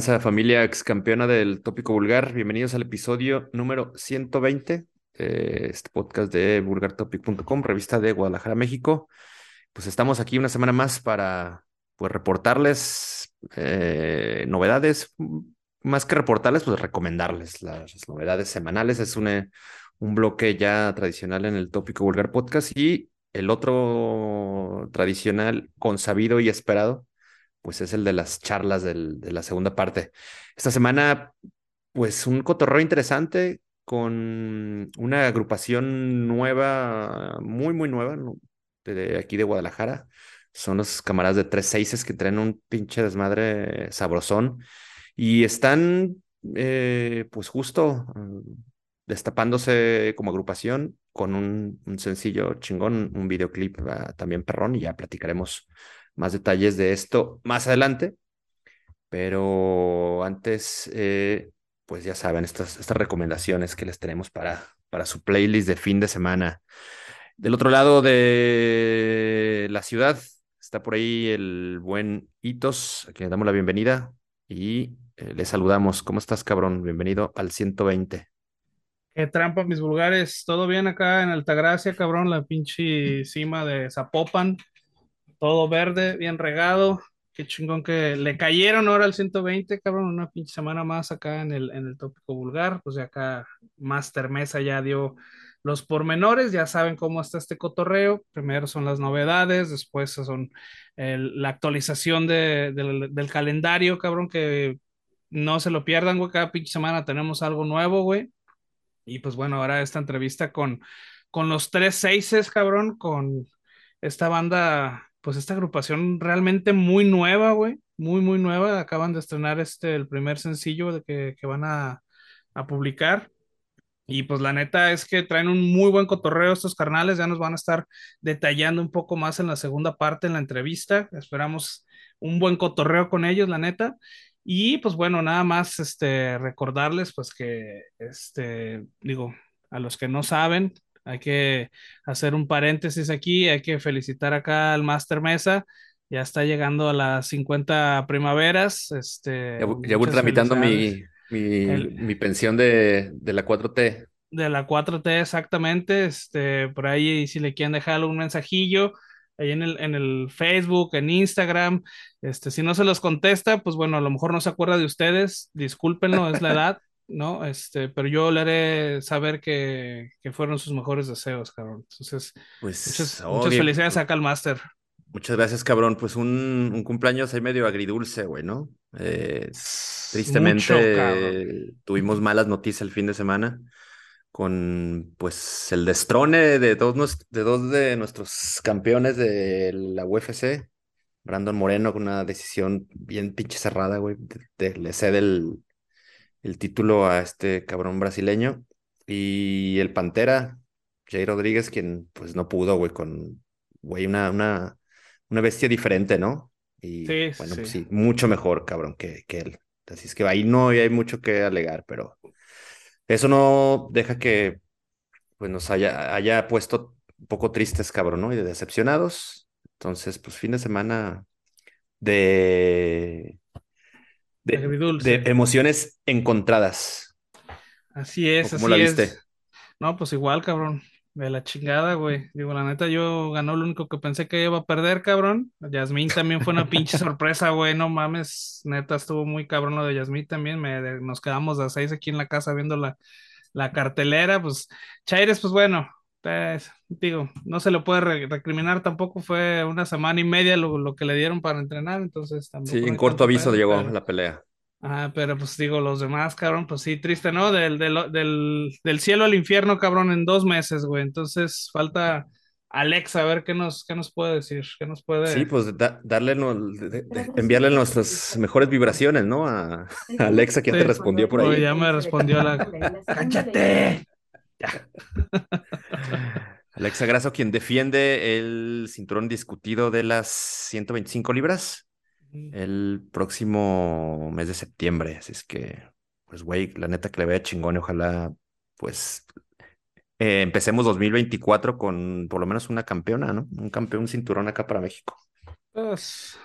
familia ex campeona del tópico vulgar? Bienvenidos al episodio número 120 de este podcast de vulgartopic.com, revista de Guadalajara, México. Pues estamos aquí una semana más para pues, reportarles eh, novedades, más que reportarles, pues recomendarles las, novedades semanales. Es un, un bloque ya tradicional en el tópico vulgar podcast y el otro tradicional, consabido y esperado, pues es el de las charlas de la segunda parte. Esta semana, pues un cotorreo interesante con una agrupación nueva, muy, muy nueva, de aquí de Guadalajara. Son los camaradas de tres seises que traen un pinche desmadre sabrosón y están, eh, pues justo mm, destapándose como agrupación con un, sencillo chingón, un videoclip ah, también perrón y ya platicaremos más detalles de esto más adelante. Pero antes, eh, pues ya saben, estas, estas recomendaciones que les tenemos para, para su playlist de fin de semana. Del otro lado de la ciudad está por ahí el buen Hitos, a quien le damos la bienvenida y eh, le saludamos. ¿Cómo estás, cabrón? Bienvenido al 120. Qué trampa, mis vulgares. ¿Todo bien acá en Altagracia, cabrón? La pinche cima de Zapopan todo verde, bien regado. Qué chingón que le cayeron ahora al 120, cabrón, una pinche semana más acá en el, en el tópico vulgar. Pues ya acá Master Mesa ya dio los pormenores, ya saben cómo está este cotorreo. Primero son las novedades, después son la actualización del, calendario, cabrón, que no se lo pierdan, güey. Cada pinche semana tenemos algo nuevo, güey. Y pues bueno, ahora esta entrevista con, con los tres seises, cabrón, con esta banda pues esta agrupación realmente muy nueva, güey, muy, muy nueva. Acaban de estrenar este, el primer sencillo de que, que van a, a, publicar. Y pues la neta es que traen un muy buen cotorreo estos carnales, ya nos van a estar detallando un poco más en la segunda parte en la entrevista. Esperamos un buen cotorreo con ellos, la neta. Y pues bueno, nada más este, recordarles pues que, este, digo, a los que no saben, hay que hacer un paréntesis aquí, hay que felicitar acá al Master Mesa. Ya está llegando a las 50 primaveras. Este, ya, voy tramitando mi, mi, pensión de, de, la 4T. De la 4T, exactamente. Este, por ahí, si le quieren dejar un mensajillo, ahí en el, en el Facebook, en Instagram. Este, si no se los contesta, pues bueno, a lo mejor no se acuerda de ustedes, discúlpenlo, es la edad. ¿No? Este, pero yo le haré saber que, fueron sus mejores deseos, cabrón. Entonces, pues, muchas, muchas felicidades acá al Master. Muchas gracias, cabrón. Pues un, cumpleaños ahí medio agridulce, güey, ¿no? Eh, tristemente tuvimos malas noticias el fin de semana con pues el destrone de dos, de dos de nuestros campeones de la UFC, Brandon Moreno con una decisión bien pinche cerrada, güey, le cede el, el título a este cabrón brasileño. Y el Pantera, Jay Rodríguez, quien pues no pudo, güey, con, güey, una, una, una bestia diferente, ¿no? Y sí, bueno, pues sí, mucho mejor, cabrón, que, que él. Así es que ahí no hay mucho que alegar, pero eso no deja que pues nos haya, haya puesto un poco tristes, cabrón, ¿no? Y decepcionados. Entonces, pues fin de semana de de, emociones encontradas. Así es, así la viste? No, pues igual, cabrón. De la chingada, güey. Digo, la neta, yo ganó lo único que pensé que iba a perder, cabrón. Yasmín también fue una pinche sorpresa, güey. No mames, neta, estuvo muy cabrón lo de Yasmín también. Me, nos quedamos a seis aquí en la casa viendo la, la cartelera. Pues, Chaires, pues bueno, pues, digo, no se le puede recriminar tampoco, fue una semana y media lo, que le dieron para entrenar, entonces también. Sí, en corto aviso llegó la pelea. Ah, pero pues digo, los demás, cabrón, pues sí, triste, ¿no? Del, del, del, cielo al infierno, cabrón, en dos meses, güey. Entonces falta Alexa, a ver qué nos, qué nos puede decir, qué nos puede... Sí, pues darle, enviarle nuestras mejores vibraciones, ¿no? A, Alexa, quien te respondió por ahí. ya me respondió la... ¡Cállate! Alexa Grasso, quien defiende el cinturón discutido de las 125 libras el próximo mes de septiembre. Así es que, pues, güey, la neta que le vea chingón y ojalá, pues, eh, empecemos 2024 con por lo menos una campeona, ¿no? Un campeón cinturón acá para México. Pues,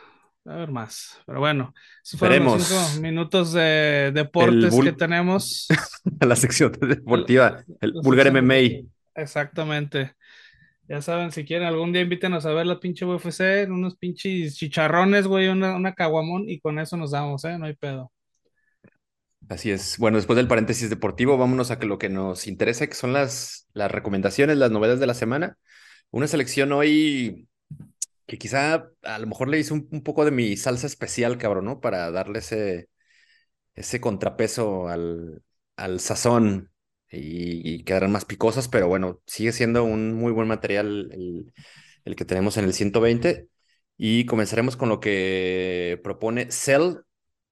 a haber más. Pero bueno, esos fueron los cinco minutos de deportes que tenemos. la sección deportiva, el, Vulgar MMA. Exactamente. Ya saben, si quieren algún día invítenos a ver la pinche UFC, unos pinches chicharrones, güey, una, una caguamón y con eso nos damos, ¿eh? No hay pedo. Así es. Bueno, después del paréntesis deportivo, vámonos a que lo que nos interesa, que son las, las recomendaciones, las novedades de la semana. Una selección hoy que quizá a lo mejor le hice un, poco de mi salsa especial, cabrón, ¿no? Para darle ese, ese contrapeso al, al sazón y, quedarán más picosas, pero bueno, sigue siendo un muy buen material el, que tenemos en el 120. Y comenzaremos con lo que propone Cell,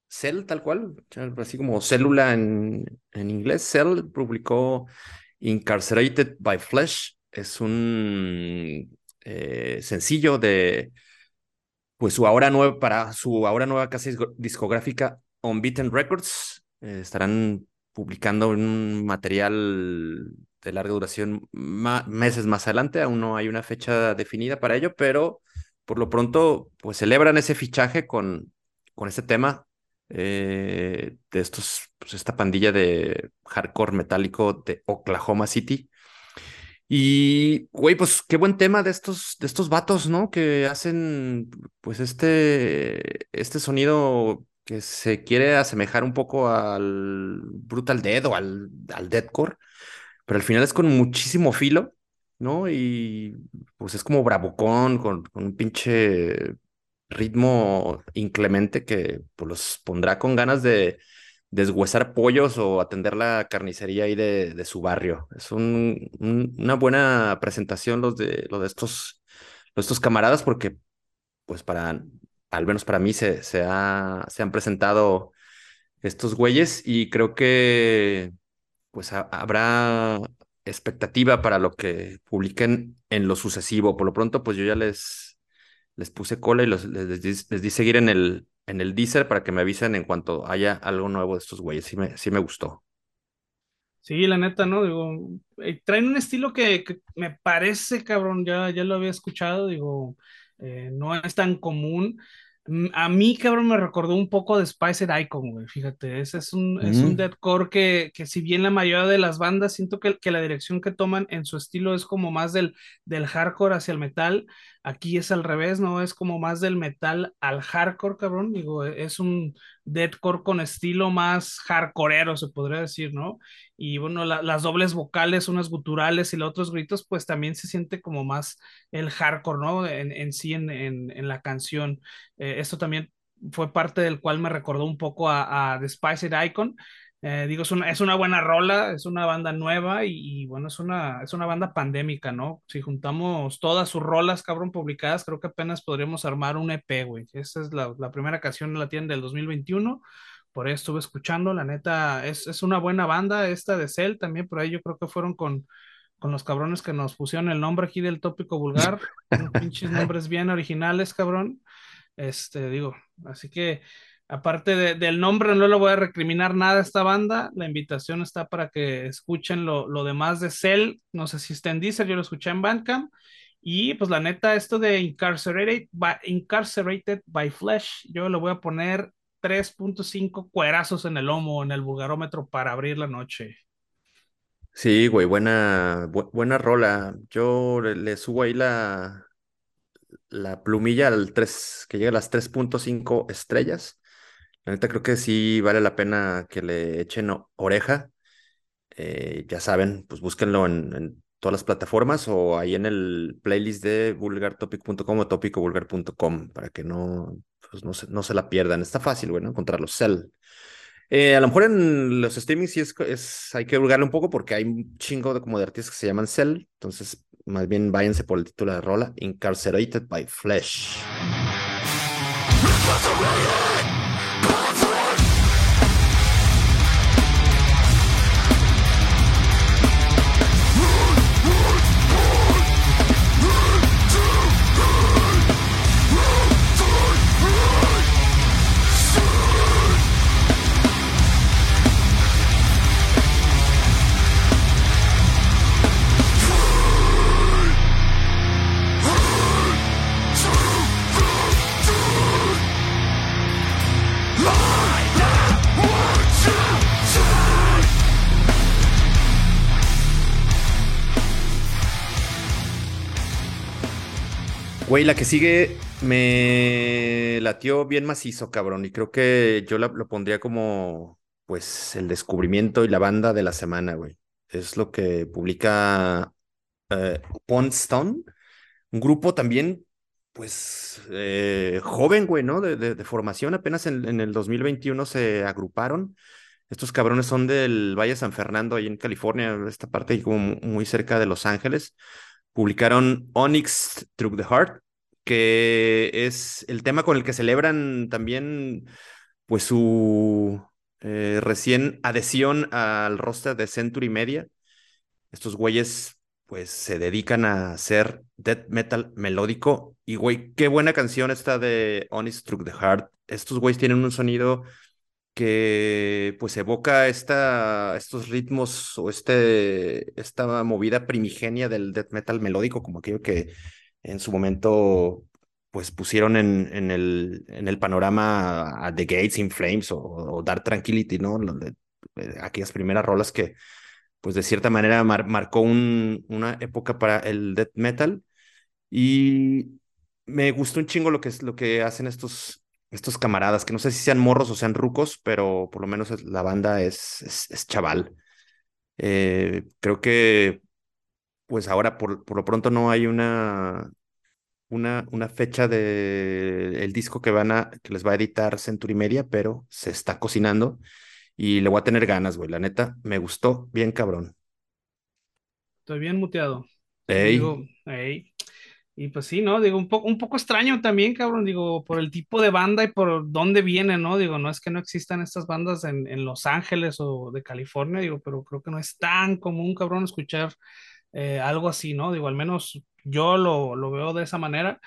Cell tal cual, así como célula en, en inglés. Cell publicó Incarcerated by Flesh. Es un eh, sencillo de pues su ahora nueva para su ahora nueva casa discográfica Unbeaten Records. Eh, estarán publicando un material de larga duración meses más adelante. Aún no hay una fecha definida para ello, pero por lo pronto, pues celebran ese fichaje con, con ese tema eh, de estos, pues esta pandilla de hardcore metálico de Oklahoma City. Y, güey, pues qué buen tema de estos, de estos vatos, ¿no? Que hacen, pues, este, este sonido que se quiere asemejar un poco al Brutal Dead o al, al Deadcore, pero al final es con muchísimo filo, ¿no? Y pues es como bravucón, con, con un pinche ritmo inclemente que pues, los pondrá con ganas de deshuesar pollos o atender la carnicería ahí de, de su barrio. Es un, una buena presentación los de, los de estos, estos camaradas porque pues para al menos para mí, se, se, ha, se han presentado estos güeyes y creo que pues habrá expectativa para lo que publiquen en lo sucesivo. Por lo pronto, pues yo ya les, les puse cola y les, les, di seguir en el, en el Deezer para que me avisen en cuanto haya algo nuevo de estos güeyes. Sí me, sí me gustó. Sí, la neta, ¿no? Digo, eh, traen un estilo que, que, me parece, cabrón, ya, ya lo había escuchado, digo, eh, no es tan común. Mm, a mí, cabrón, me recordó un poco de Spiced Icon, güey. Fíjate, ese es un, es un mm. deathcore que, que, si bien la mayoría de las bandas, siento que, que, la dirección que toman en su estilo es como más del, del hardcore hacia el metal. Aquí es al revés, ¿no? Es como más del metal al hardcore, cabrón. Digo, es un deathcore con estilo más hardcoreero, se podría decir, ¿no? Y bueno, las dobles vocales, unas guturales y los otros gritos, pues también se siente como más el hardcore, ¿no? En, sí, en, la canción. Eh, esto también fue parte del cual me recordó un poco a, The Spiced Icon. Eh, digo, es una, es una buena rola, es una banda nueva y, bueno, es una, es una banda pandémica, ¿no? Si juntamos todas sus rolas, cabrón, publicadas, creo que apenas podríamos armar un EP, güey. Esa es la, la primera canción, la tienen del 2021 por ahí estuve escuchando, la neta, es, es, una buena banda esta de Cell también, por ahí yo creo que fueron con, con los cabrones que nos pusieron el nombre aquí del tópico vulgar, unos pinches nombres bien originales, cabrón, este, digo, así que aparte del nombre no le voy a recriminar nada a esta banda, la invitación está para que escuchen lo, lo demás de Cell, no sé si está en Deezer, yo lo escuché en Bandcamp, y pues la neta, esto de Incarcerated by, Incarcerated by Flesh, yo lo voy a poner 3.5 cuerazos en el lomo, en el vulgarómetro para abrir la noche. Sí, güey, buena, buena rola. Yo le, subo ahí la, la plumilla al 3, que llega a las 3.5 estrellas. La neta creo que sí vale la pena que le echen oreja. Eh, ya saben, pues búsquenlo en, todas las plataformas o ahí en el playlist de vulgartopic.com o topicovulgar.com para que no, pues no se, la pierdan. Está fácil, bueno, encontrarlos. Cell. Eh, a lo mejor en los streamings sí es, hay que vulgarle un poco porque hay un chingo de, como de artistas que se llaman Cell. Entonces, más bien váyanse por el título de rola, Incarcerated by Flesh. Güey, la que sigue me latió bien macizo, cabrón, y creo que yo la, lo pondría como, pues, el descubrimiento y la banda de la semana, güey. Es lo que publica eh, Stone, un grupo también, pues, eh, joven, güey, ¿no? De, de, formación, apenas en, en, el 2021 se agruparon. Estos cabrones son del Valle San Fernando, ahí en California, esta parte como muy cerca de Los Ángeles publicaron Onyx Through the Heart, que es el tema con el que celebran también pues su eh, recién adhesión al roster de Century Media. Estos güeyes pues se dedican a hacer death metal melódico y güey, qué buena canción esta de Onyx Through the Heart. Estos güeyes tienen un sonido que pues evoca estos ritmos o este, esta movida primigenia del death metal melódico, como aquello que en su momento pues pusieron en, el, en el panorama a The Gates in Flames o, Dark Tranquility, ¿no? Eh, aquellas primeras rolas que pues de cierta manera marcó un, una época para el death metal y me gustó un chingo lo que, lo que hacen estos, estos camaradas, que no sé si sean morros o sean rucos, pero por lo menos la banda es, es, chaval. Eh, creo que, pues ahora por, por lo pronto no hay una, una, una fecha de el disco que van a, que les va a editar Century Media, pero se está cocinando y le voy a tener ganas, güey. La neta, me gustó bien cabrón. Estoy bien muteado. Digo, y pues sí, ¿no? Digo, un poco, un poco extraño también, cabrón, digo, por el tipo de banda y por dónde viene, ¿no? Digo, no es que no existan estas bandas en, en Los Ángeles o de California, digo, pero creo que no es tan común, cabrón, escuchar eh, algo así, ¿no? Digo, al menos yo lo, lo, veo de esa manera.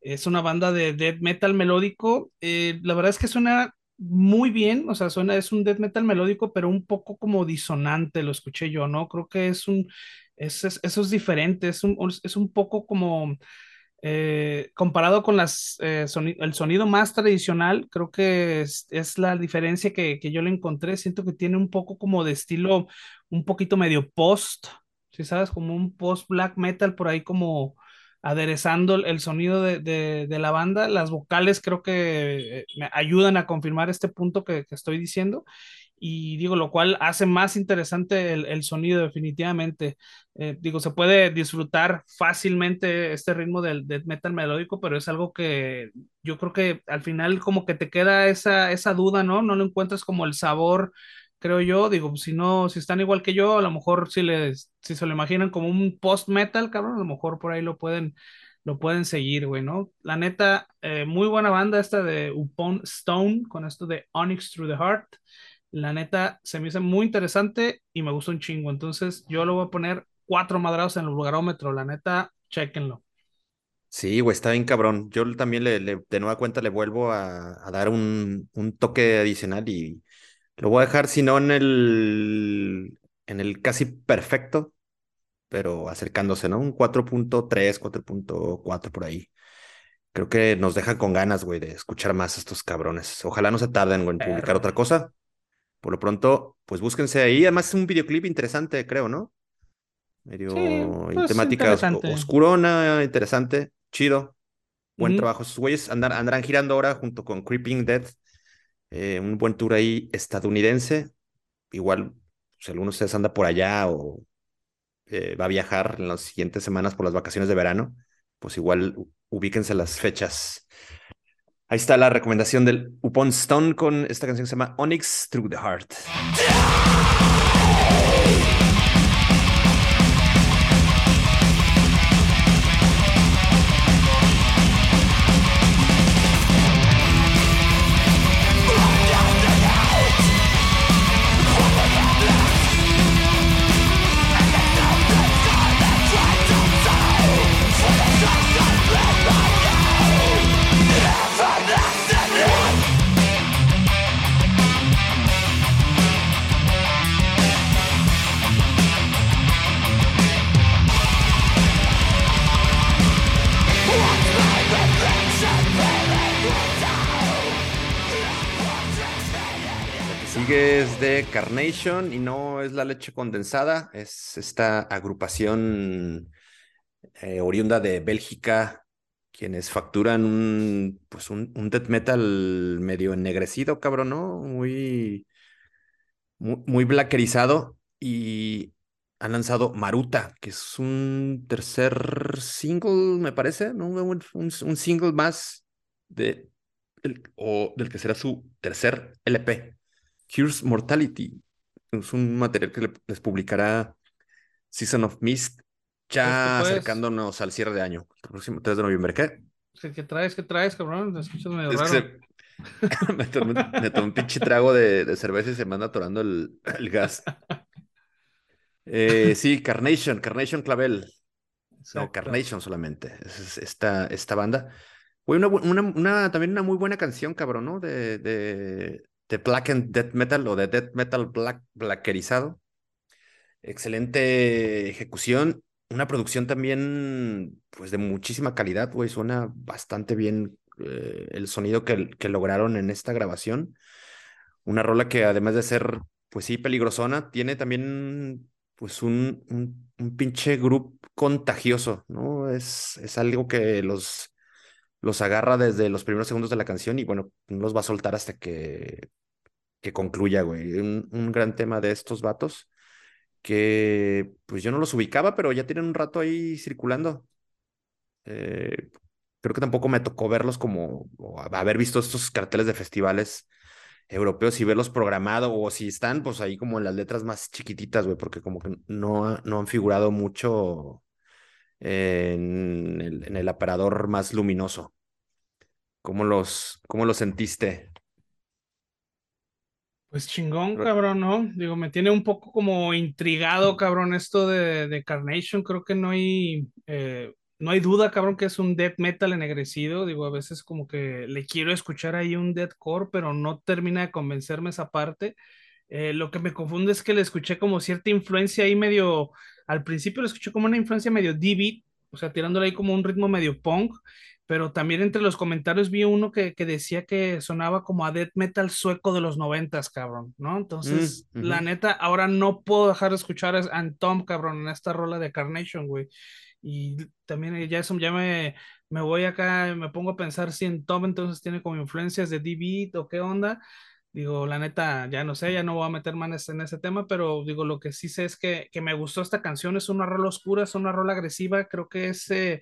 Es una banda de death metal melódico. Eh, la verdad es que suena muy bien, o sea, suena, es un death metal melódico, pero un poco como disonante, lo escuché yo, ¿no? Creo que es un, eso es diferente, es un, es un poco como eh, comparado con las, eh, el sonido más tradicional, creo que es, es la diferencia que, que, yo le encontré. Siento que tiene un poco como de estilo, un poquito medio post, si sabes, como un post black metal por ahí como aderezando el sonido de, de, de la banda. Las vocales creo que eh, me ayudan a confirmar este punto que estoy diciendo y digo, lo cual hace más interesante el, el sonido definitivamente. Eh, digo, se puede disfrutar fácilmente este ritmo del metal melódico, pero es algo que yo creo que al final como que te queda esa, esa duda, ¿no? No lo encuentras como el sabor, creo yo. Digo, si no, si están igual que yo, a lo mejor si, les, si se lo imaginan como un post metal, cabrón, a lo mejor por ahí lo pueden lo pueden seguir, güey, ¿no? La neta, eh, muy buena banda esta de Upon Stone con esto de Onyx Through the Heart. La neta se me hizo muy interesante y me gustó un chingo. Entonces yo lo voy a poner cuatro madrados en el lugarómetro. La neta, chequenlo. Sí, güey, está bien cabrón. Yo también le, de nueva cuenta le vuelvo a, dar un, un, toque adicional y lo voy a dejar, si no en el, en el casi perfecto, pero acercándose, ¿no? Un 4.3, 4.4 por ahí. Creo que nos dejan con ganas, güey, de escuchar más a estos cabrones. Ojalá no se tarden, güey, en publicar otra cosa. Por lo pronto, pues búsquense ahí. Además es un videoclip interesante, creo, ¿no? Medio pues, temática oscurona, interesante, chido. Buen trabajo. Esos güeyes andarán girando ahora junto con Creeping Dead. Eh, un buen tour ahí estadounidense. Igual, si alguno de ustedes anda por allá o eh, va a viajar en las siguientes semanas por las vacaciones de verano, pues igual ubíquense las fechas. Ahí está la recomendación del Upon Stone con esta canción que se llama Onyx Through the Heart. Es de Carnation y no es la leche condensada, es esta agrupación eh, oriunda de Bélgica quienes facturan un, pues un, un death metal medio ennegrecido, cabrón. Muy, muy, blackerizado y han lanzado Maruta, que es un tercer single, me parece, ¿no? Un, un- single más de, o del que será su tercer LP, Cures Mortality. Es un material que le- les publicará Season of Mist, ya pues. acercándonos al cierre de año, el próximo 3 de noviembre. ¿Qué? ¿Qué, qué traes? ¿Qué traes, cabrón? Te escuchas medio Es que raro. se- me tomé, me tomé un pinche trago de, de cerveza y se me anda atorando el, el gas. Eh, sí, Carnation, Carnation Clavel. No. Carnation solamente. Es, es esta, esta banda. Güey, una, bu- una, una- también una muy buena canción, cabrón, ¿no? De, de, de Black and Death Metal o de Death Metal Black, blackerizado. Excelente ejecución. Una producción también, pues, de muchísima calidad, güey. Suena bastante bien eh, el sonido que, que lograron en esta grabación. Una rola que además de ser, pues sí, peligrosona, tiene también, pues, un, un, un pinche grupo contagioso, ¿no? Es, es algo que los, los agarra desde los primeros segundos de la canción y, bueno, no los va a soltar hasta que, que concluya, güey. Un, un gran tema de estos vatos que, pues, yo no los ubicaba, pero ya tienen un rato ahí circulando. Eh, creo que tampoco me tocó verlos como, haber visto estos carteles de festivales europeos y verlos programado, o si están, pues ahí como en las letras más chiquititas, güey, porque como que no, no han figurado mucho en el, en el aparador más luminoso. ¿Cómo los, cómo los sentiste? Pues chingón, cabrón, ¿no? Digo, me tiene un poco como intrigado, cabrón, esto de, de Carnation. Creo que no hay, eh, no hay duda, cabrón, que es un death metal ennegrecido. Digo, a veces como que le quiero escuchar ahí un deathcore, pero no termina de convencerme esa parte. Eh, lo que me confunde es que le escuché como cierta influencia ahí medio, al principio le escuché como una influencia medio D-beat, o sea, tirándole ahí como un ritmo medio punk, pero también entre los comentarios vi uno que, que decía que sonaba como a death metal sueco de los noventas, cabrón, ¿no? Entonces, Mm, la ujú. neta, ahora no puedo dejar de escuchar a Antom, cabrón, en esta rola de Carnation, güey. Y también eh, ya eso ya me, me voy acá, me pongo a pensar si en Tom entonces tiene como influencias de D-Beat o qué onda. Digo, la neta, ya no sé, ya no voy a meter manes en ese tema, pero digo, lo que sí sé es que, que me gustó esta canción, es una rola oscura, es una rola agresiva, creo que ese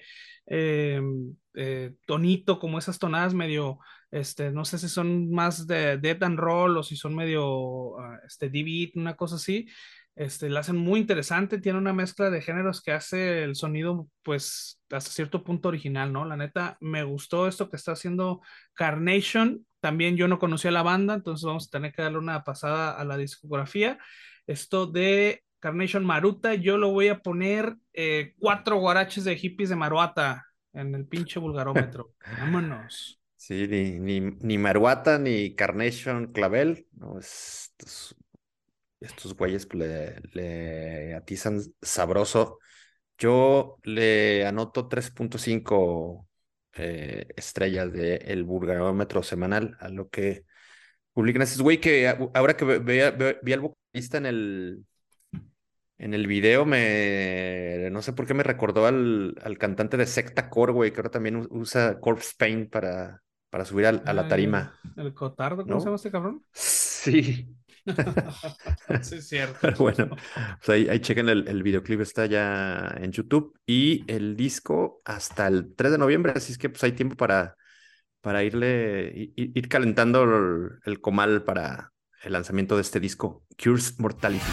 eh, eh, tonito, como esas tonadas medio, este, no sé si son más de death and roll o si son medio, ah, este, D-beat, una cosa así, este, la hacen muy interesante, tiene una mezcla de géneros que hace el sonido, pues, hasta cierto punto original, ¿no? La neta, me gustó esto que está haciendo Carnation. También yo no conocía la banda, entonces vamos a tener que darle una pasada a la discografía. Esto de Carnation Maruta, yo lo voy a poner eh, cuatro guaraches de hippies de Maruata en el pinche vulgarómetro. Vámonos. Sí, ni, ni, ni Maruata ni Carnation Clavel, no, estos, estos güeyes le, le atizan sabroso. Yo le anoto 3.5 eh, estrellas del vulgarómetro semanal a lo que publican esos güey que ahora que ve- veía- ve- vi al vocalista en el en el video me no sé por qué me recordó al, al cantante de Secta Core, güey, que ahora también usa Corpse Paint para, para subir al- a la Ay, tarima, el cotardo, ¿cómo ¿no? se llama este cabrón? Sí, sí, es cierto. pero bueno, pues ahí, ahí chequen el, el videoclip, está ya en YouTube y el disco hasta el 3 de noviembre, así es que pues hay tiempo para, para irle, ir calentando el, el comal para el lanzamiento de este disco, Cures Mortality.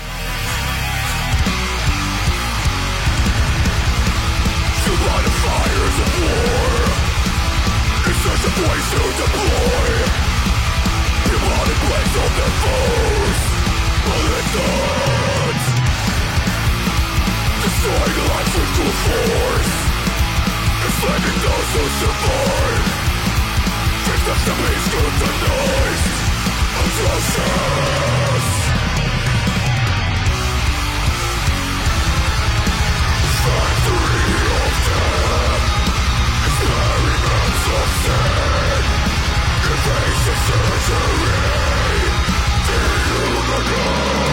destroying life with brute force Enslaving those who survive Victims to be scrutinized Atrocious Factory of death Ensnaring of sin Invasive surgery Dehumanized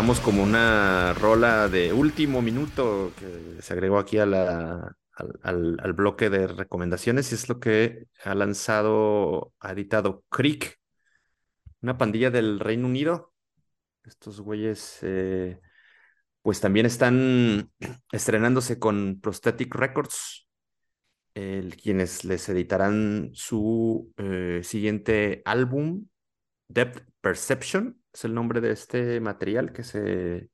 como una rola de último minuto que se agregó aquí a la, al, al, bloque de recomendaciones y es lo que ha lanzado, ha editado Creek, una pandilla del Reino Unido. Estos güeyes, eh, pues también están estrenándose con Prosthetic Records, quienes les editarán su eh, siguiente álbum, Depth Perception, es el nombre de este material que se,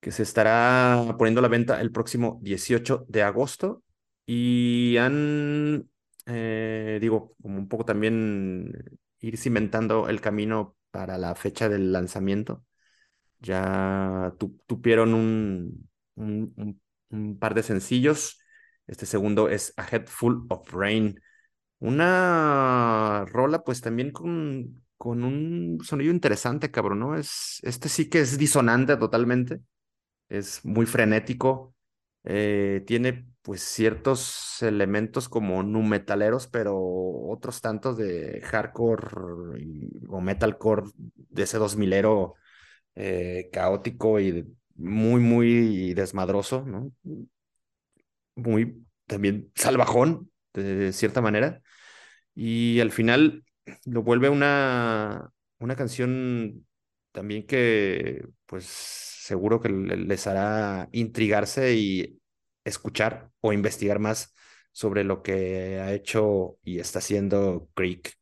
que se estará poniendo a la venta el próximo 18 de agosto. Y han, eh, digo, como un poco también ir cimentando el camino para la fecha del lanzamiento. Ya tuvieron un, un, un, par de sencillos. Este segundo es A Head Full of Rain. Una rola, pues también con, con un sonido interesante, cabrón, ¿no? Es, este sí que es disonante totalmente, es muy frenético, eh, tiene pues ciertos elementos como nu metaleros, pero otros tantos de hardcore o metalcore de ese 2000ero eh, caótico y muy, muy desmadroso, ¿no? Muy también salvajón, de cierta manera. Y al final lo vuelve una, una canción también que, pues, seguro que les hará intrigarse y escuchar o investigar más sobre lo que ha hecho y está haciendo Creek.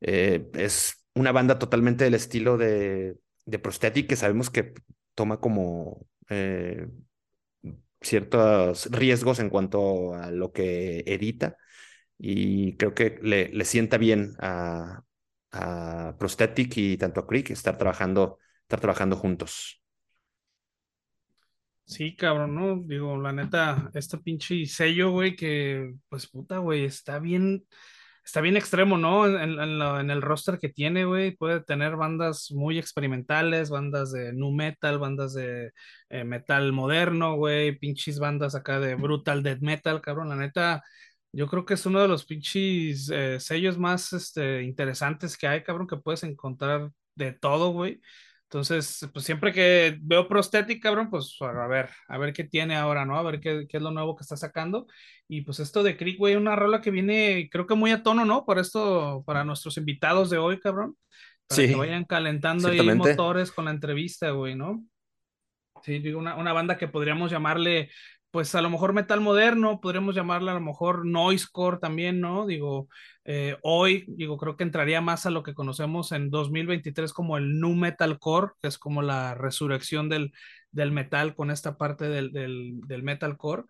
Eh, es una banda totalmente del estilo de, de Prosthetic que sabemos que toma como eh, ciertos riesgos en cuanto a lo que edita y creo que le, le sienta bien a, a Prosthetic y tanto a Creek estar trabajando, estar trabajando juntos. Sí, cabrón, ¿no? Digo, la neta, este pinche sello, güey, que, pues puta, güey, está bien, está bien extremo, ¿no? En, en, el roster que tiene, güey, puede tener bandas muy experimentales, bandas de nu metal, bandas de eh, metal moderno, güey, pinches bandas acá de brutal death metal, cabrón, la neta, yo creo que es uno de los pinches eh, sellos más este, interesantes que hay, cabrón, que puedes encontrar de todo, güey. Entonces, pues siempre que veo Prosthetic, cabrón, pues a ver, a ver qué tiene ahora, ¿no? A ver qué, qué es lo nuevo que está sacando. Y pues esto de Creek, güey, una rola que viene, creo que muy a tono, ¿no? Para esto, para nuestros invitados de hoy, cabrón. Para que vayan calentando ahí motores con la entrevista, güey, ¿no? Sí, digo, una, una banda que podríamos llamarle pues a lo mejor metal moderno, podríamos llamarla a lo mejor noisecore también, ¿no? Digo, eh, hoy, digo, creo que entraría más a lo que conocemos en 2023 como el nu metalcore, que es como la resurrección del, del metal con esta parte del, del, del metalcore.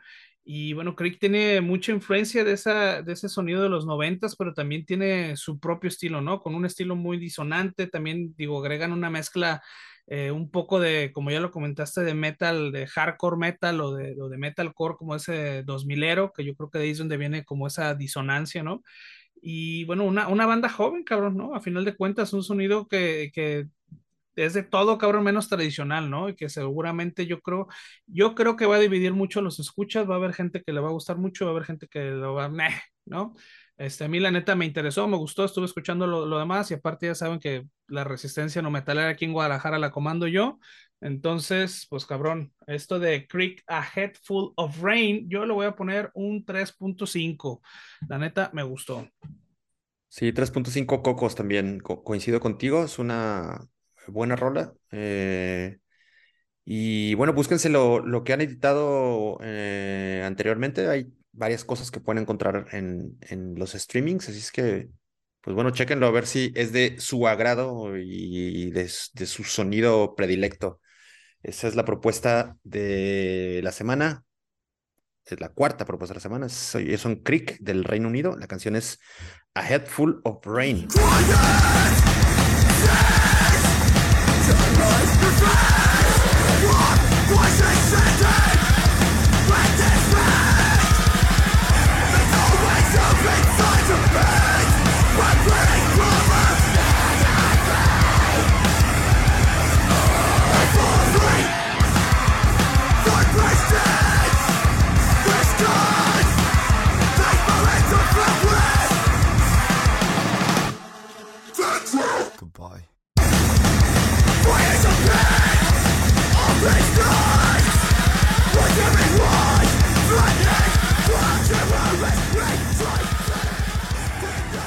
Y bueno, Creek tiene mucha influencia de, esa, de ese sonido de los noventas, pero también tiene su propio estilo, ¿no? Con un estilo muy disonante, también, digo, agregan una mezcla eh, un poco de, como ya lo comentaste, de metal, de hardcore metal o de, de metalcore como ese 2000ero, que yo creo que de ahí es donde viene como esa disonancia, ¿no? Y bueno, una, una banda joven, cabrón, ¿no? A final de cuentas, un sonido que, que es de todo, cabrón, menos tradicional, ¿no? Y que seguramente yo creo, yo creo que va a dividir mucho los escuchas, va a haber gente que le va a gustar mucho, va a haber gente que lo va a, ¿no? Este, a mí la neta me interesó, me gustó, estuve escuchando lo, demás y aparte ya saben que la resistencia no metalera aquí en Guadalajara la comando yo. Entonces, pues cabrón, esto de Creek A Head Full of Rain, yo le voy a poner un 3.5. La neta me gustó. Sí, 3.5 cocos también, coincido contigo, es una buena rola. Eh, y bueno, búsquense lo, lo que han editado eh, anteriormente. Hay varias cosas que pueden encontrar en, en los streamings, así es que, pues bueno, chequenlo a ver si es de su agrado y de, de su sonido predilecto. Esa es la propuesta de la semana. Es la cuarta propuesta de la semana. Es, un Creek del Reino Unido. La canción es A Head Full of Rain. Goodbye.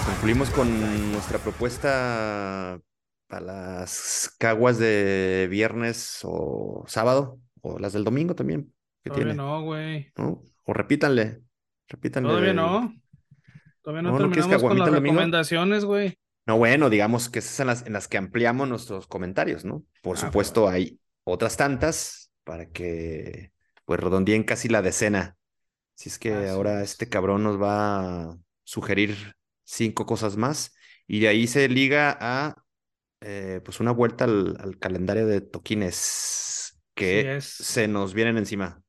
Concluimos con nuestra propuesta para las caguas de viernes o sábado, o las del domingo también. Que Todavía tiene. no, güey. ¿No? O repítanle, repítanle. Todavía no. Todavía no, no terminamos no con las recomendaciones, güey. No, bueno, digamos que esas son las en las que ampliamos nuestros comentarios, ¿no? Por ah, supuesto, bueno. hay otras tantas para que pues redondeen casi la decena. Si es que ahora es. este cabrón nos va a sugerir cinco cosas más y de ahí se liga a eh, pues una vuelta al, al calendario de toquines que es. se nos vienen encima.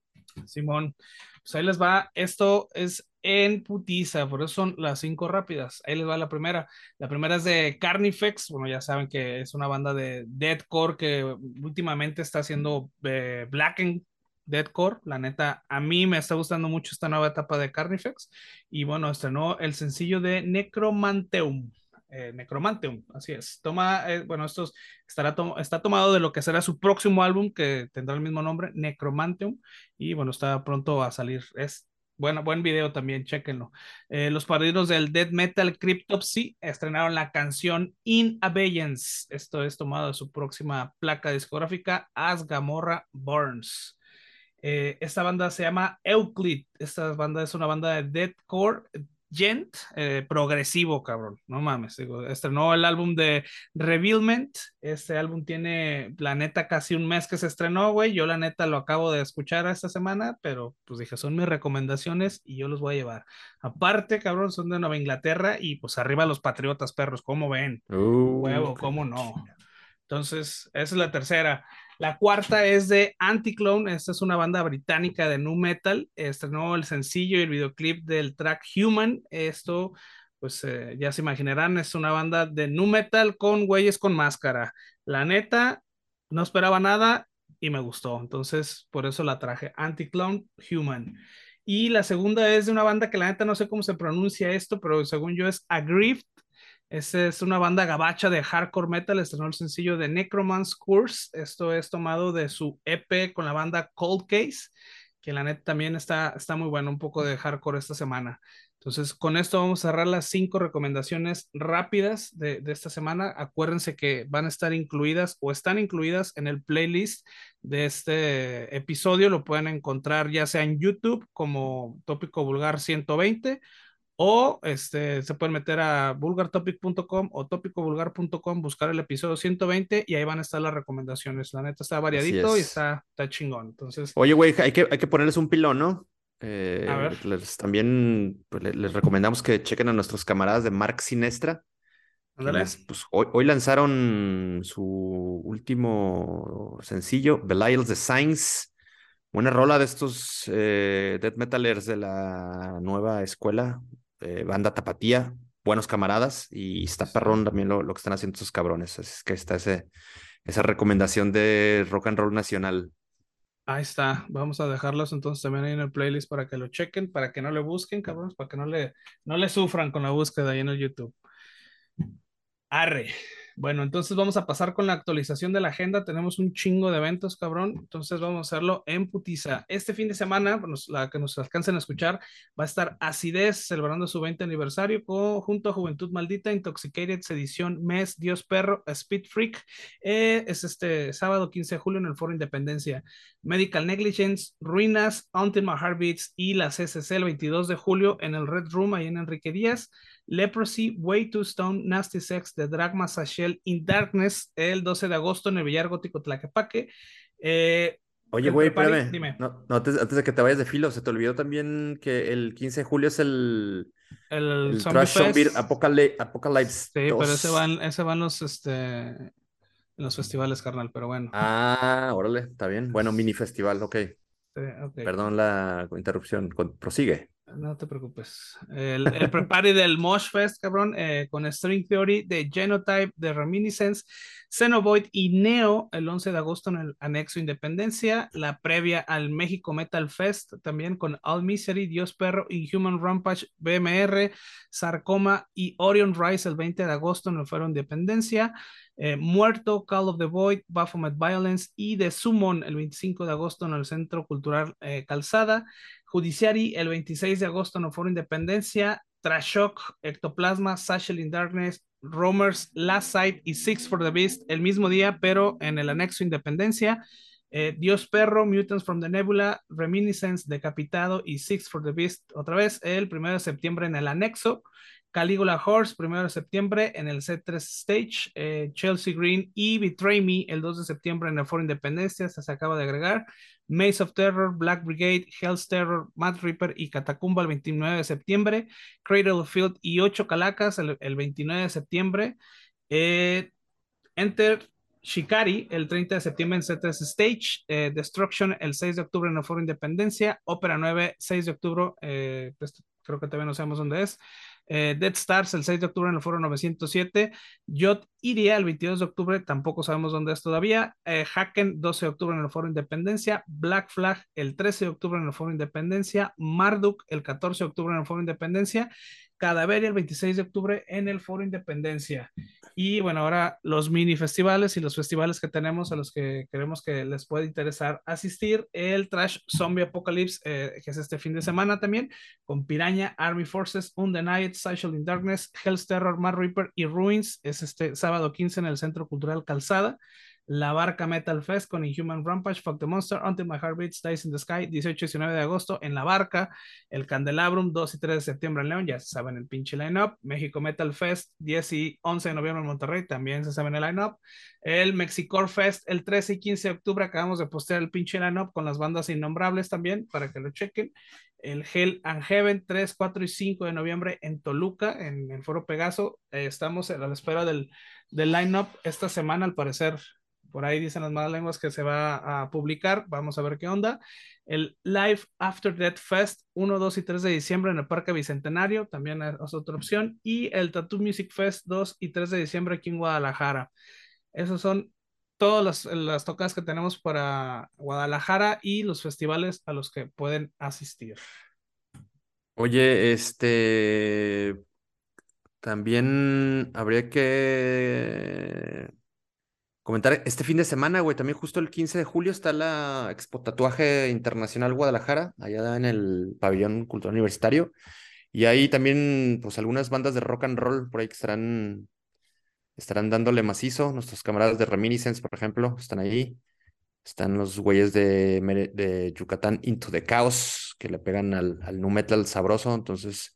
Simón. Pues ahí les va. Esto es en putiza, por eso son las cinco rápidas. Ahí les va la primera. La primera es de Carnifex. Bueno, ya saben que es una banda de deathcore que últimamente está haciendo eh, Blackened Deathcore. La neta, a mí me está gustando mucho esta nueva etapa de Carnifex. Y bueno, estrenó el sencillo de Necromanteum. Eh, Necromanteum, así es. Toma, eh, bueno, esto es- estará está tomado de lo que será su próximo álbum, que tendrá el mismo nombre, Necromanteum. Y bueno, está pronto a salir. Es bueno, buen video también, chéquenlo. Eh, los padrinos del Death Metal Cryptopsy estrenaron la canción In Abeyance. Esto es tomado de su próxima placa discográfica, As Gamorra Burns. Eh, esta banda se llama Euclid. Esta banda es una banda de deathcore gent eh, progresivo, cabrón. No mames. Digo, estrenó el álbum de Revealment. Este álbum tiene, la neta, casi un mes que se estrenó, güey. Yo, la neta, lo acabo de escuchar esta semana, pero pues dije, son mis recomendaciones y yo los voy a llevar. Aparte, cabrón, son de Nueva Inglaterra y pues arriba los patriotas, perros, ¿cómo ven? Uh, Huevo, ¿cómo no? Entonces, esa es la tercera. La cuarta es de Anticlone. Esta es una banda británica de nu metal. Estrenó el sencillo y el videoclip del track Human. Esto, pues eh, ya se imaginarán, es una banda de nu metal con güeyes con máscara. La neta, no esperaba nada y me gustó. Entonces, por eso la traje. Anticlone Human. Y la segunda es de una banda que la neta no sé cómo se pronuncia esto, pero según yo es Aggrieved. Esta es una banda gabacha de hardcore metal, estrenó el sencillo de Necromance Curse. Esto es tomado de su EP con la banda Cold Case, que la neta también está, está muy bueno, un poco de hardcore esta semana. Entonces, con esto vamos a cerrar las cinco recomendaciones rápidas de, de esta semana. Acuérdense que van a estar incluidas o están incluidas en el playlist de este episodio. Lo pueden encontrar ya sea en YouTube como Tópico Vulgar 120 o este, se pueden meter a vulgartopic.com o topicovulgar.com, buscar el episodio 120 y ahí van a estar las recomendaciones. La neta está variadito y es. está, está chingón. Entonces, Oye, güey, hay que, hay que ponerles un pilón, ¿no? Eh, A ver. les- también pues, le- les recomendamos que chequen a nuestros camaradas de Mark Sinestra, quienes, pues, hoy, hoy lanzaron su último sencillo, Belials the Signs. Buena rola de estos eh, death metalers de la nueva escuela, eh, banda Tapatía, buenos camaradas, y está perrón también lo, lo que están haciendo estos cabrones. Así es que está ese, esa recomendación de rock and roll nacional. Ahí está. Vamos a dejarlos entonces también ahí en el playlist para que lo chequen, para que no le busquen, cabrones, para que no le, no le sufran con la búsqueda ahí en el YouTube. Arre. Bueno, entonces vamos a pasar con la actualización de la agenda. Tenemos un chingo de eventos, cabrón. Entonces vamos a hacerlo en putiza. Este fin de semana, la que nos alcancen a escuchar, va a estar Acidez celebrando su 20 aniversario con- junto a Juventud Maldita, Intoxicated, Sedición, Mes, Dios Perro, Speed Freak. Eh, es este sábado 15 de julio en el Foro Independencia. Medical Negligence, Ruinas, Until My Heart Beats y la CCC el 22 de julio en el Red Room ahí en Enrique Díaz. Leprosy, Way to Stone, Nasty Sex, The Dragma Sashel in Darkness el 12 de agosto en el Villar Gótico Tlaquepaque. Eh, Oye, güey, espérame. dime. No, no, antes, antes de que te vayas de filo, se te olvidó también que el 15 de julio es el, el Trash Zombie. Apocalypse, Apocalypse Sí, pero 2. ese van, ese van los, este, en los festivales, carnal, pero bueno. Ah, órale, está bien. Bueno, mini festival, ok. Sí, ok. Perdón la interrupción. Prosigue. No te preocupes. El, el prepare del Mosh Fest, cabrón, eh, con String Theory, de Genotype, de Reminiscence, Xenovoid y Neo el 11 de agosto en el Anexo Independencia. La previa al México Metal Fest también con All Misery, Dios Perro, Inhuman Rampage, BMR, Sarcoma y Orion Rise el 20 de agosto en el Foro Independencia. Eh, Muerto, Call of the Void, Baphomet Violence y The Summon el 25 de agosto en el Centro Cultural eh, Calzada. Judiciary el 26 de agosto el Foro Independencia, Trashok, Ectoplasma, Satchel in Darkness, Romers, Last Sight y Six for the Beast el mismo día, pero en el anexo Independencia. Eh, Dios Perro, Mutants from the Nebula, Reminiscence, Decapitado y Six for the Beast otra vez el primero de septiembre en el anexo. Caligula Horse, primero de septiembre en el C3 Stage, eh, Chelsea Green y Betray Me el 2 de septiembre en el Foro Independencia, se acaba de agregar. Maze of Terror, Black Brigade, Hell's Terror, Mad Reaper y Catacumba el 29 de septiembre, Cradle Field y 8 Calacas el, 29 de septiembre. Eh, Enter Shikari el 30 de septiembre en C3 Stage, eh, Destruction el 6 de octubre en el Foro Independencia, Ópera 9, 6 de octubre, pues, creo que todavía no sabemos dónde es. Eh, Dead Stars el 6 de octubre en el foro 907. Yo iría el 22 de octubre, tampoco sabemos dónde es todavía. Eh, Haken 12 de octubre en el foro Independencia. Black Flag el 13 de octubre en el foro Independencia. Marduk el 14 de octubre en el foro Independencia. Cadaveria el 26 de octubre en el Foro Independencia. Y bueno, ahora los mini festivales y los festivales que tenemos a los que queremos que les pueda interesar asistir. El Trash Zombie Apocalypse, eh, que es este fin de semana también, con Piraña, Army Forces, Undenied, Social in Darkness, Hell's Terror, Mad Reaper y Ruins. Es este sábado 15 en el Centro Cultural Calzada. La Barca Metal Fest con Inhuman Rampage, Fuck the Monster, Until My Heart Beats, Dies in the Sky, 18 y 19 de agosto en La Barca, el Candelabrum, 2 y 3 de septiembre en León, ya se saben el pinche line-up, México Metal Fest, 10 y 11 de noviembre en Monterrey, también se saben el line-up, el Mexicore Fest, el 13 y 15 de octubre, acabamos de postear el pinche line-up con las bandas innombrables también, para que lo chequen, el Hell and Heaven 3, 4 y 5 de noviembre en Toluca, en el Foro Pegaso, eh, estamos a la espera del, del line-up esta semana, al parecer por ahí dicen las malas lenguas que se va a publicar, vamos a ver qué onda. El Live After Death Fest 1, 2 y 3 de diciembre en el Parque Bicentenario, también es otra opción. Y el Tattoo Music Fest 2 y 3 de diciembre aquí en Guadalajara. Esos son todas las, las tocadas que tenemos para Guadalajara y los festivales a los que pueden asistir. Oye, este, también habría que comentar, este fin de semana, güey, también justo el 15 de julio está la Expo Tatuaje Internacional Guadalajara, allá en el Pabellón Cultural Universitario. Y ahí también, pues, algunas bandas de rock and roll por ahí que estarán, estarán dándole macizo. Nuestros camaradas de Reminiscence, por ejemplo, están ahí. Están los güeyes de, Yucatán Into the Chaos, que le pegan al, al nu metal sabroso. Entonces,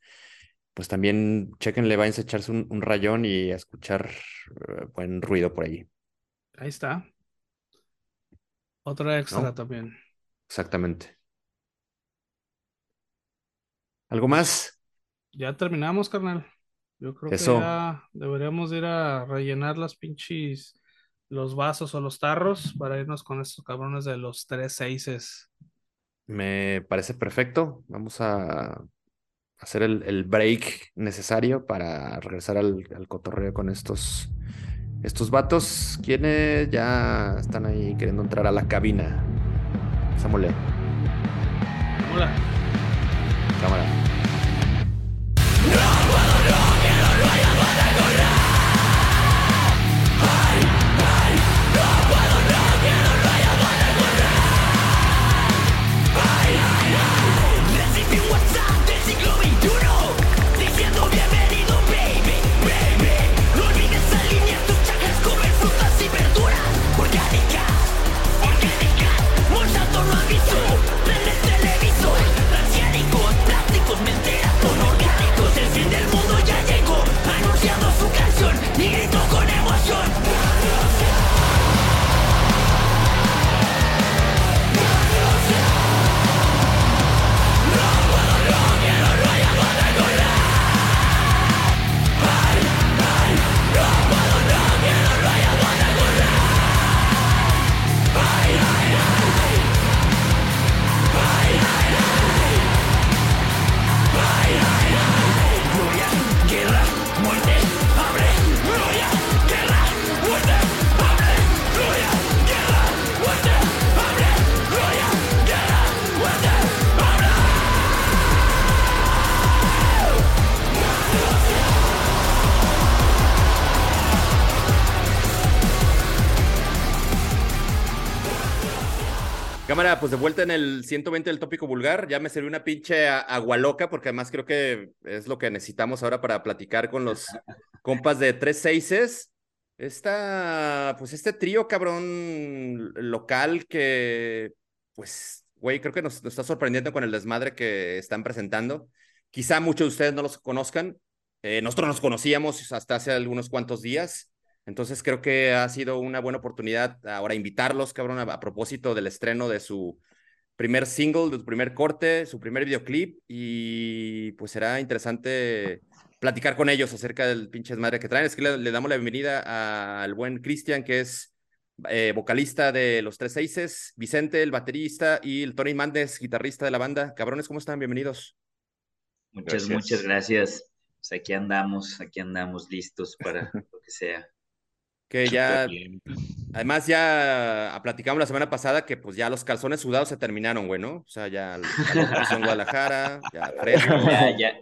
pues también chequenle, vayan a echarse un, un rayón y a escuchar eh, buen ruido por ahí. Ahí está. Otra extra también. Exactamente. ¿Algo más? Ya terminamos, carnal. Yo creo que ya deberíamos ir a rellenar las pinches, los vasos o los tarros para irnos con estos cabrones de los tres seises. Me parece perfecto. Vamos a hacer el, break necesario para regresar al, al cotorreo con estos estos vatos, quienes ya están ahí queriendo entrar a la cabina. Sámole. Hola. Cámara. Cámara, pues de vuelta en el 120 del tópico vulgar. Ya me sirvió una pinche agua loca, porque además creo que es lo que necesitamos ahora para platicar con los compas de tres seises. Esta, pues este trío cabrón local que, pues, güey, creo que nos, nos, está sorprendiendo con el desmadre que están presentando. Quizá muchos de ustedes no los conozcan. Eh, nosotros nos conocíamos hasta hace algunos cuantos días. Entonces creo que ha sido una buena oportunidad ahora invitarlos, cabrón, a, propósito del estreno de su primer single, de su primer corte, su primer videoclip y pues será interesante platicar con ellos acerca del pinche madre que traen. Es que le, damos la bienvenida al buen Cristian, que es eh, vocalista de Los Tres Seises, Vicente, el baterista, y el Tony Mandes, guitarrista de la banda. Cabrones, ¿cómo están? Bienvenidos. Muchas, muchas gracias. Pues aquí andamos, aquí andamos listos para lo que sea. Que ya, además ya platicamos la semana pasada que pues ya los calzones sudados se terminaron, güey, ¿no? O sea, ya en Guadalajara, ya fresco. Ya, ya,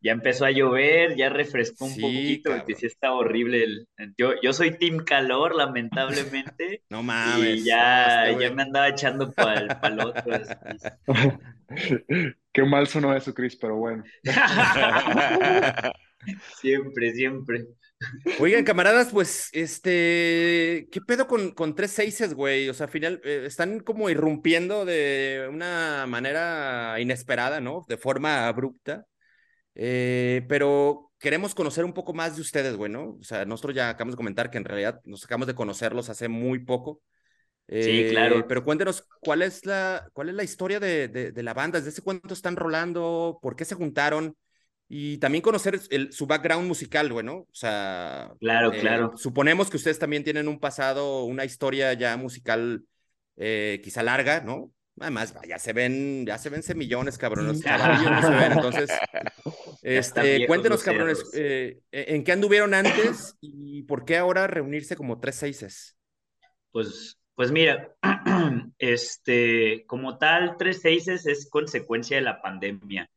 ya empezó a llover, ya refrescó un poquito, porque sí está horrible. El, yo, yo soy Team Calor, lamentablemente. No mames. Y ya, ya me andaba echando pal, paloto. Qué mal sonó eso, Chris, pero bueno. siempre, siempre. Oigan, camaradas, pues, este, ¿qué pedo con, con tres seises, güey? O sea, al final eh, están como irrumpiendo de una manera inesperada, ¿no? De forma abrupta. Eh, pero queremos conocer un poco más de ustedes, güey, ¿no? O sea, nosotros ya acabamos de comentar que en realidad nos acabamos de conocerlos hace muy poco. sí, claro. Eh, pero cuéntenos, ¿cuál es la, cuál es la historia de, de, de la banda? ¿Desde cuánto están rolando? ¿Por qué se juntaron? Y también conocer el, su background musical, bueno, o sea, claro, eh, claro. Suponemos que ustedes también tienen un pasado, una historia ya musical eh, quizá larga, ¿no? Además, ya se ven, ya se ven semillones, cabrones. no se ven, entonces, este, cuéntenos, cabrones, eh, ¿en qué anduvieron antes y por qué ahora reunirse como tres seises? Pues, pues mira, este, como tal, tres seises es consecuencia de la pandemia.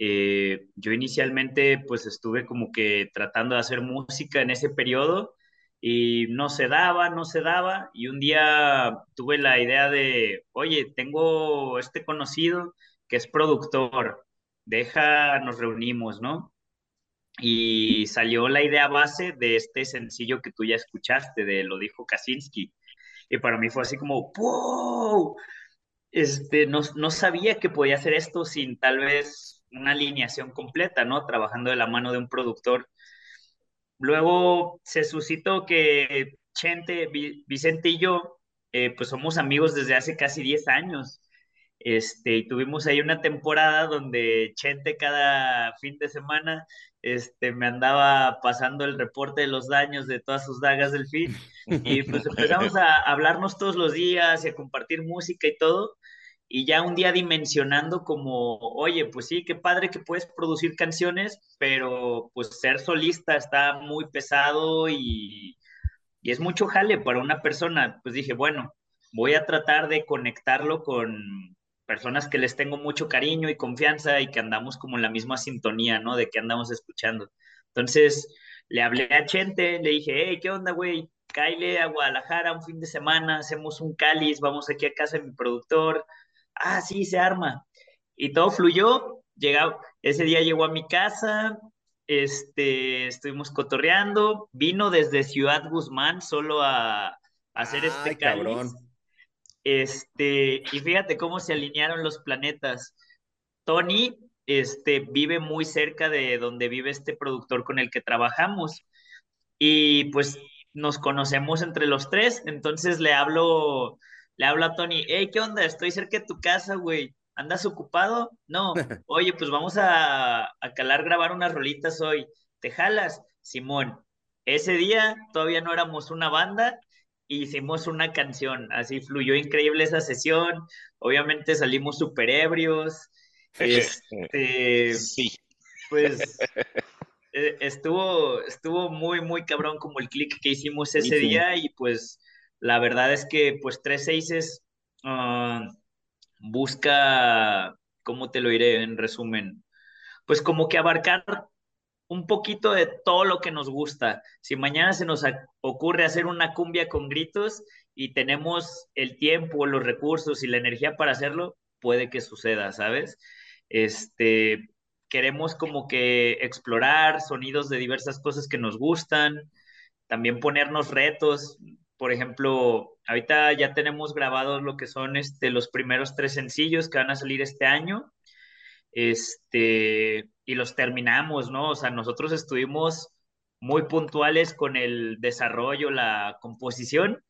Eh, yo inicialmente pues estuve como que tratando de hacer música en ese periodo y no se daba, no se daba y un día tuve la idea de, oye, tengo este conocido que es productor, deja, nos reunimos, ¿no? Y salió la idea base de este sencillo que tú ya escuchaste, de Lo dijo Kaczynski. Y para mí fue así como, ¡wow! Este, no, no sabía que podía hacer esto sin tal vez una alineación completa, ¿no? Trabajando de la mano de un productor. Luego se suscitó que Chente, Vicente y yo, eh, pues somos amigos desde hace casi 10 años. Este, y tuvimos ahí una temporada donde Chente cada fin de semana este, me andaba pasando el reporte de los daños de todas sus dagas del fin. Y pues empezamos a hablarnos todos los días y a compartir música y todo y ya un día dimensionando como, oye, pues sí, qué padre que puedes producir canciones, pero pues ser solista está muy pesado y, es mucho jale para una persona. Pues dije, bueno, voy a tratar de conectarlo con personas que les tengo mucho cariño y confianza y que andamos como en la misma sintonía, ¿no? De que andamos escuchando. Entonces, le hablé a Chente, le dije, hey, ¿qué onda, güey? Caile a Guadalajara un fin de semana, hacemos un cáliz, vamos aquí a casa de mi productor, ah, sí, se arma. Y todo fluyó, llegaba, ese día llegó a mi casa, este, estuvimos cotorreando, vino desde Ciudad Guzmán solo a, hacer este cabrón. Este, y fíjate cómo se alinearon los planetas. Tony, este, vive muy cerca de donde vive este productor con el que trabajamos. Y pues nos conocemos entre los tres, entonces le hablo, le habla a Tony, hey, ¿qué onda? Estoy cerca de tu casa, güey. ¿Andas ocupado? No. Oye, pues vamos a, a calar grabar unas rolitas hoy. ¿Te jalas? Simón. Ese día todavía no éramos una banda, hicimos una canción, así fluyó increíble esa sesión, obviamente salimos súper ebrios, este, sí. pues e, estuvo, estuvo muy, muy cabrón como el click que hicimos ese día y pues la verdad es que pues tres seises ah, busca, ¿cómo te lo diré en resumen? Pues como que abarcar un poquito de todo lo que nos gusta. Si mañana se nos ocurre hacer una cumbia con gritos y tenemos el tiempo, los recursos y la energía para hacerlo, puede que suceda, ¿sabes? Este, queremos como que explorar sonidos de diversas cosas que nos gustan, también ponernos retos. Por ejemplo, ahorita ya tenemos grabados lo que son este, los primeros tres sencillos que van a salir este año. Este, y los terminamos, ¿no? O sea, nosotros estuvimos muy puntuales con el desarrollo, la composición,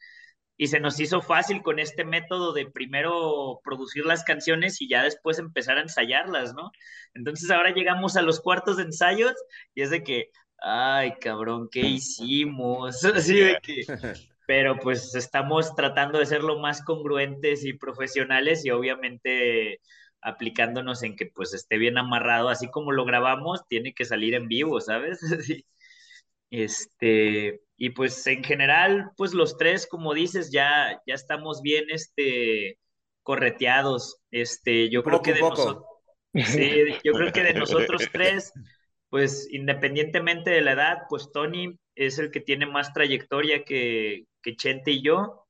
y se nos hizo fácil con este método de primero producir las canciones y ya después empezar a ensayarlas, ¿no? Entonces ahora llegamos a los cuartos de ensayos y es de que, ay, cabrón, ¿qué hicimos? Así de que... Pero pues estamos tratando de ser lo más congruentes y profesionales y obviamente aplicándonos en que pues esté bien amarrado, así como lo grabamos, tiene que salir en vivo, ¿sabes? Este, y pues en general, pues los tres, como dices, ya, ya estamos bien este, correteados. Este, yo creo que de nosotros, sí, yo creo que de nosotros tres, pues independientemente de la edad, pues Tony es el que tiene más trayectoria que, que Chente y yo.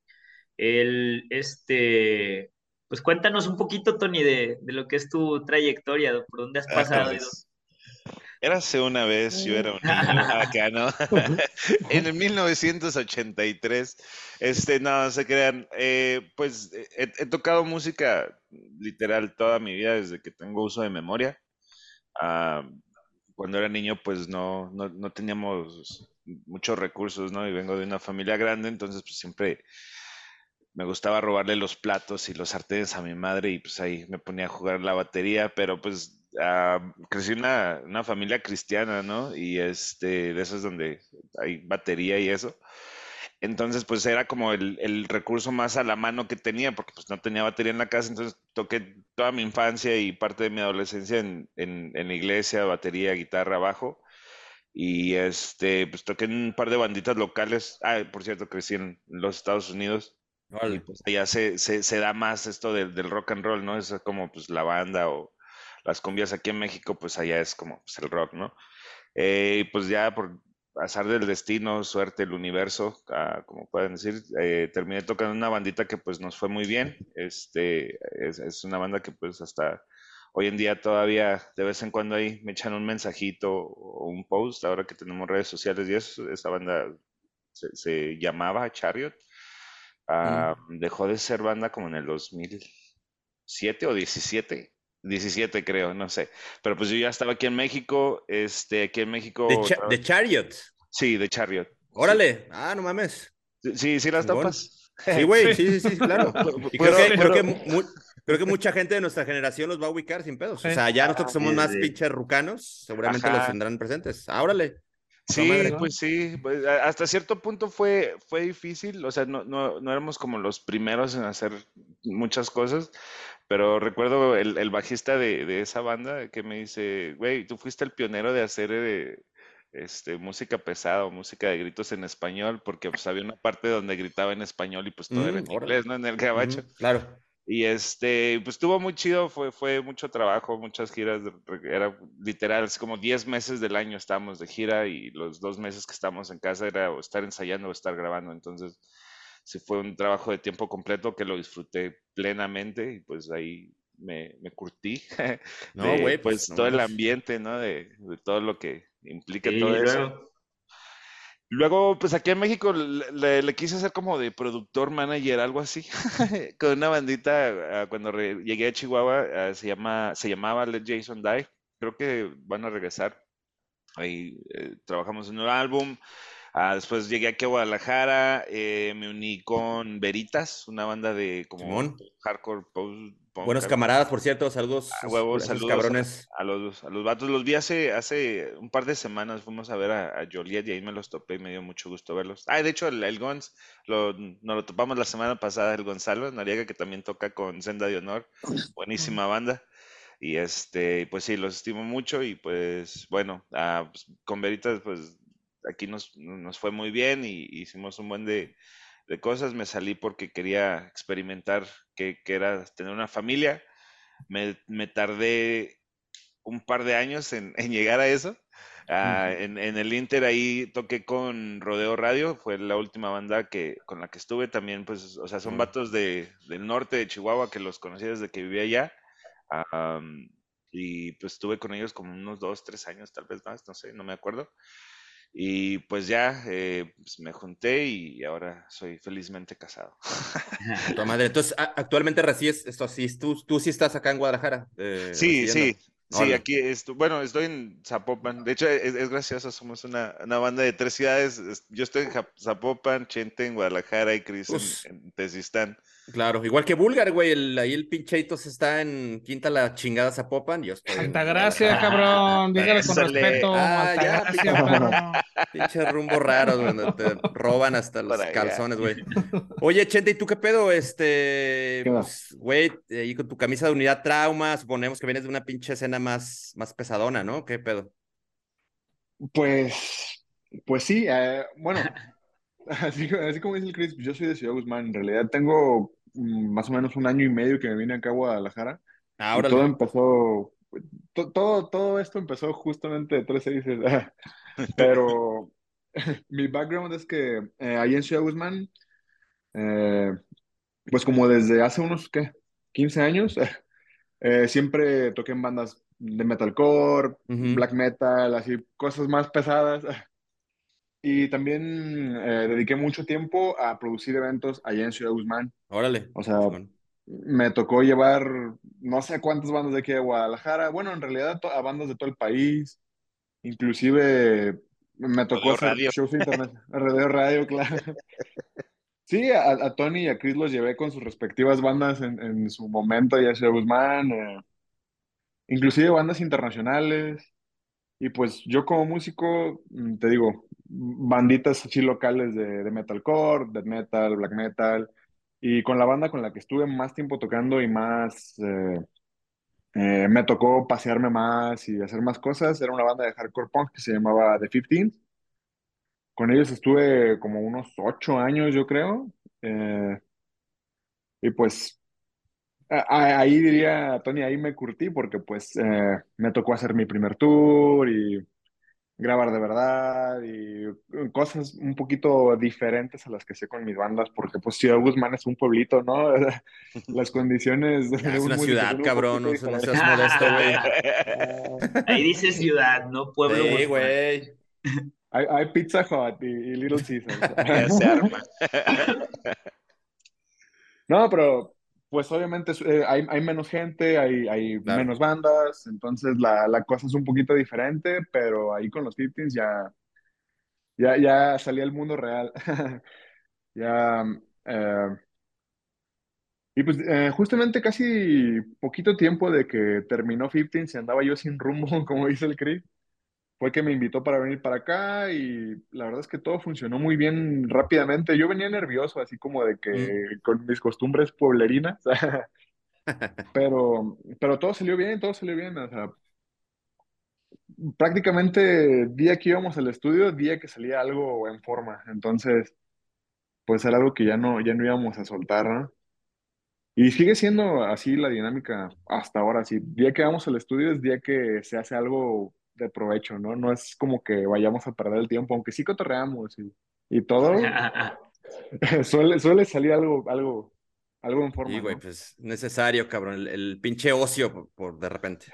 El, este, pues cuéntanos un poquito, Tony, de, de, lo que es tu trayectoria, por dónde has ah, pasado. Pues, Érase una vez, yo era un niño acá, ¿no? en el 1983, este, no, se crean, eh, pues he, tocado música literal toda mi vida desde que tengo uso de memoria. Ah, cuando era niño, pues no, no, no, teníamos muchos recursos, ¿no? Y vengo de una familia grande, entonces pues siempre me gustaba robarle los platos y los sartenes a mi madre y pues ahí me ponía a jugar la batería, pero pues uh, crecí en una, familia cristiana, ¿no? Y este, de esos donde hay batería y eso. Entonces, pues era como el, recurso más a la mano que tenía, porque pues no tenía batería en la casa, entonces toqué toda mi infancia y parte de mi adolescencia en, en, en iglesia, batería, guitarra, bajo. Y este, pues toqué en un par de banditas locales. Ah, por cierto, crecí en los Estados Unidos. Y pues allá se, se, se, da más esto del, del rock and roll, ¿no? Es como pues la banda o, las cumbias aquí en México, pues allá es como pues, el rock, ¿no? Eh, y pues ya por pasar del destino, suerte, el universo, ah, como pueden decir, eh, terminé tocando una bandita que pues nos fue muy bien. Este, es, una banda que pues hasta hoy en día todavía de vez en cuando ahí me echan un mensajito o un post, ahora que tenemos redes sociales y eso, esa banda se, llamaba Chariot. Ah, dejó de ser banda como en el 2007 o 17 17 creo, no sé. Pero pues yo ya estaba aquí en México, este, aquí en México... ¿De, Chariot? Sí, de Chariot. Órale, ah, no mames. Sí, sí las topas. Sí, güey, sí, sí, sí, claro. Y creo, que, creo, que creo, que, mucha gente de nuestra generación los va a ubicar sin pedos. O sea, ya nosotros que somos más pinches rucanos, seguramente los tendrán presentes. Ah, órale. Sí, pues sí, pues, hasta cierto punto fue, fue difícil, o sea, no, no, no éramos como los primeros en hacer muchas cosas, pero recuerdo el, el bajista de, de, esa banda que me dice, güey, tú fuiste el pionero de hacer eh, este, música pesada o música de gritos en español, porque pues había una parte donde gritaba en español y pues todo era en mm, inglés, ¿no? En el gabacho. claro. Y este, pues estuvo muy chido, fue, fue mucho trabajo, muchas giras, era literal, es como 10 meses del año estábamos de gira y los dos meses que estábamos en casa era o estar ensayando o estar grabando, entonces sí fue un trabajo de tiempo completo que lo disfruté plenamente y pues ahí me, me curtí. No, güey. pues, pues todo el ambiente, ¿no? De, todo lo que implica todo eso. Luego, pues aquí en México le, quise hacer como de productor, manager, algo así, con una bandita, ah, cuando llegué a Chihuahua, ah, se, llama, se llamaba Let Jason Die, creo que van a regresar, ahí eh, trabajamos en un álbum, Ah, después llegué aquí a Guadalajara, eh, me uní con Veritas, una banda de como hardcore post. Buenos camaradas, por cierto, saludos. A huevos, saludos cabrones. A, los, a los vatos. Los vi hace, hace un par de semanas, fuimos a ver a, Joliet y ahí me los topé y me dio mucho gusto verlos. Ah, de hecho, el, el Gons, lo, nos lo topamos la semana pasada, el Gonzalo Noriega, que también toca con Senda de Honor. Buenísima banda. Y este, pues sí, los estimo mucho y pues bueno, ah, pues, con Veritas, pues aquí nos, nos fue muy bien y hicimos un buen de, de cosas. Me salí porque quería experimentar qué, era tener una familia. Me, me, tardé un par de años en, en llegar a eso. Ah, en, en, el Inter ahí toqué con Rodeo Radio, fue la última banda que, con la que estuve también, pues, o sea, son vatos de, del norte de Chihuahua que los conocí desde que vivía allá. y pues estuve con ellos como unos dos, tres años, tal vez más, no sé, no me acuerdo. Y pues ya eh, pues me junté y ahora soy felizmente casado. Tu madre. Entonces, actualmente resides, esto así, tú, tú sí estás acá en Guadalajara. Eh, sí, sí, Sí, aquí estoy, bueno, estoy en Zapopan. De hecho, es, gracioso, somos una, una, banda de tres ciudades. Yo estoy en Zapopan, Chente en Guadalajara y Cris en, en, Claro, igual que Bulgar, güey. El, ahí el pincheitos está en Quinta la chingada Zapopan. Yo estoy Santa Gracia, cabrón. Dígale con respeto. Ah, ya, pinche, pinche rumbo raro, donde te roban hasta los calzones, güey. Oye, Chente, ¿y tú qué pedo? Este, pues, güey, ahí con tu camisa de unidad trauma, suponemos que vienes de una pinche escena más, más pesadona, ¿no? ¿Qué pedo? Pues, pues sí, eh, bueno, así, así, como dice el Chris, yo soy de Ciudad Guzmán. En realidad tengo Mm, más o menos un año y medio que me vine acá a Guadalajara. Ahora todo empezó, todo, todo esto empezó justamente de 13 Pero mi background es que eh, ahí en Ciudad Guzmán, eh, pues como desde hace unos, ¿qué? 15 años, eh, siempre toqué en bandas de metalcore, black metal, así, cosas más pesadas. Y también eh, dediqué mucho tiempo a producir eventos allá en Ciudad Guzmán. Órale. O sea, me tocó llevar no sé cuántas bandas de aquí de Guadalajara, bueno, en realidad a bandas de todo el país. Inclusive me tocó hacer radio. shows internacionales. Radio, radio, claro. Sí, a, Tony y a Chris los llevé con sus respectivas bandas en, en su momento allá en Ciudad Guzmán. Eh, inclusive bandas internacionales. Y pues yo como músico, mm, te digo, banditas así locales de, metalcore, death metal, black metal, y con la banda con la que estuve más tiempo tocando y más eh, eh, me tocó pasearme más y hacer más cosas, era una banda de hardcore punk que se llamaba The 15. Con ellos estuve como unos ocho años, yo creo. Eh, y pues ahí diría, Tony, ahí me curtí porque pues me tocó hacer mi primer tour y grabar de verdad y uh, cosas un poquito diferentes a las que sé con mis bandas, porque pues Ciudad Guzmán es un pueblito, ¿no? Las condiciones... de es una ciudad, cabrón, no, seas modesto, güey. Ahí dice ciudad, no pueblo. Sí, güey. Hay, hay, Pizza Hut y, y Little Caesars. se arma. No, pero pues obviamente eh, hay, hay, menos gente, hay, hay menos bandas, entonces la, la, cosa es un poquito diferente, pero ahí con los Fifteens ya, ya, ya salía el mundo real. ya, eh, y pues eh, justamente casi poquito tiempo de que terminó Fifteens y andaba yo sin rumbo, como dice el Chris fue que me invitó para venir para acá y la verdad es que todo funcionó muy bien rápidamente. Yo venía nervioso, así como de que mm. con mis costumbres pueblerinas, pero, pero todo salió bien, todo salió bien. O sea, prácticamente día que íbamos al estudio, día que salía algo en forma. Entonces, pues era algo que ya no, ya no íbamos a soltar, ¿no? Y sigue siendo así la dinámica hasta ahora. Sí, día que vamos al estudio es día que se hace algo de provecho, ¿no? No es como que vayamos a perder el tiempo, aunque sí cotorreamos y, y todo. suele, suele salir algo, algo, algo en forma. Sí, güey, pues necesario, cabrón, el, pinche ocio por, de repente.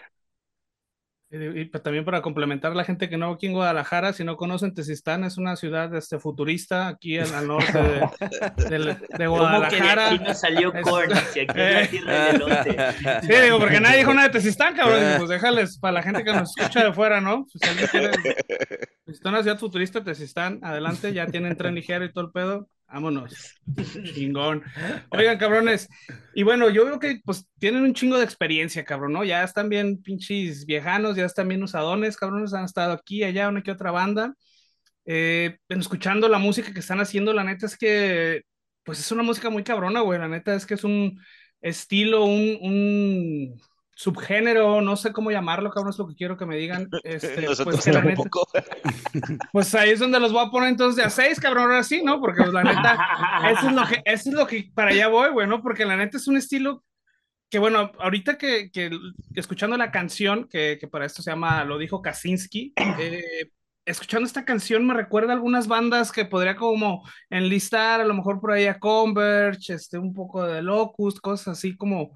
Y, también para complementar a la gente que no aquí en Guadalajara, si no conocen, Tezistán es una ciudad este, futurista aquí en, al norte de, de, Guadalajara. ¿Cómo que aquí no salió Korn? Si aquí es tierra de Sí, digo, porque nadie dijo nada de Tezistán, cabrón. Pues déjales para la gente que nos escucha de fuera, ¿no? Pues, si alguien quiere... una ciudad futurista, Tezistán, adelante, ya tienen tren ligero y todo el pedo. Vámonos. Chingón. Oigan, cabrones. Y bueno, yo veo que pues tienen un chingo de experiencia, cabrón, ¿no? Ya están bien pinches viejanos, ya están bien usadones, cabrones, han estado aquí, allá, una que otra banda. Eh, escuchando la música que están haciendo, la neta es que, pues es una música muy cabrona, güey. La neta es que es un estilo, un, un subgénero, no sé cómo llamarlo, cabrón, es lo que quiero que me digan. Este, pues, pues, ahí es donde los voy a poner entonces de a seis, cabrón, ahora sí, ¿no? Porque pues, la neta, eso es lo que, eso es lo que para allá voy, güey, ¿no? Porque la neta es un estilo que bueno, ahorita que, que, escuchando la canción, que, que, para esto se llama Lo dijo Kaczynski, eh, escuchando esta canción me recuerda a algunas bandas que podría como enlistar, a lo mejor por ahí a Converge, este, un poco de Locust, cosas así como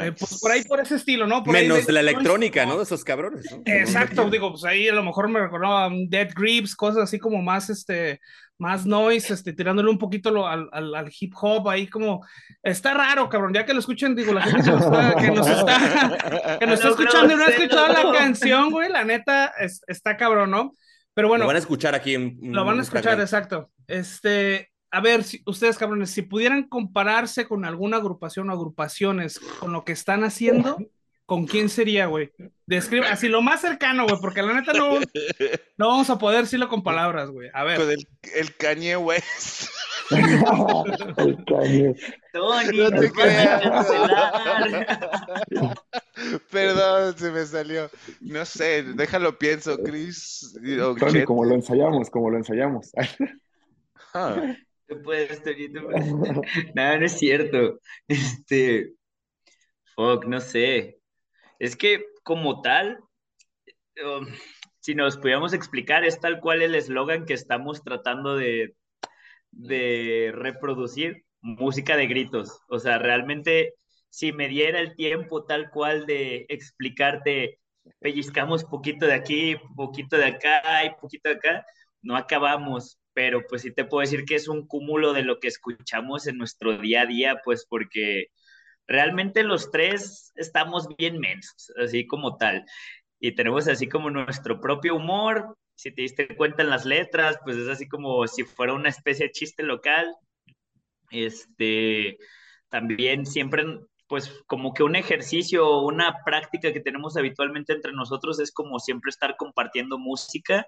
eh, pues por ahí por ese estilo, ¿no? Menos de, la electrónica, ¿no? De esos cabrones. Exacto, digo, pues ahí a lo mejor me recordaba Dead Grips, cosas así como más, este, más noise, este, tirándole un poquito al, al, hip hop, ahí como, está raro, cabrón, ya que lo escuchen, digo, la gente que nos está, que nos está, que nos está escuchando y no ha escuchado la canción, güey, la neta, está cabrón, ¿no? Pero bueno. Lo van a escuchar aquí en. Lo van a escuchar, exacto. Este, a ver, si, ustedes cabrones, si pudieran compararse con alguna agrupación o agrupaciones con lo que están haciendo, ¿con quién sería, güey? Describe así lo más cercano, güey, porque la neta no, no vamos a poder decirlo con palabras, güey. A ver. Con el, el Kanye West. el Kanye. Tony, no te Perdón, se me salió. No sé, déjalo pienso, Chris. Tony, como lo ensayamos, como lo ensayamos. Ah puedes, no es cierto. Este, fuck, no sé. Es que como tal, um, si nos pudiéramos explicar, es tal cual el eslogan que estamos tratando de, de reproducir, música de gritos. O sea, realmente, si me diera el tiempo tal cual de explicarte, pellizcamos poquito de aquí, poquito de acá y poquito de acá, no acabamos pero pues sí te puedo decir que es un cúmulo de lo que escuchamos en nuestro día a día, pues porque realmente los tres estamos bien mensos, así como tal, y tenemos así como nuestro propio humor, si te diste cuenta en las letras, pues es así como si fuera una especie de chiste local, este, también siempre pues como que un ejercicio o una práctica que tenemos habitualmente entre nosotros es como siempre estar compartiendo música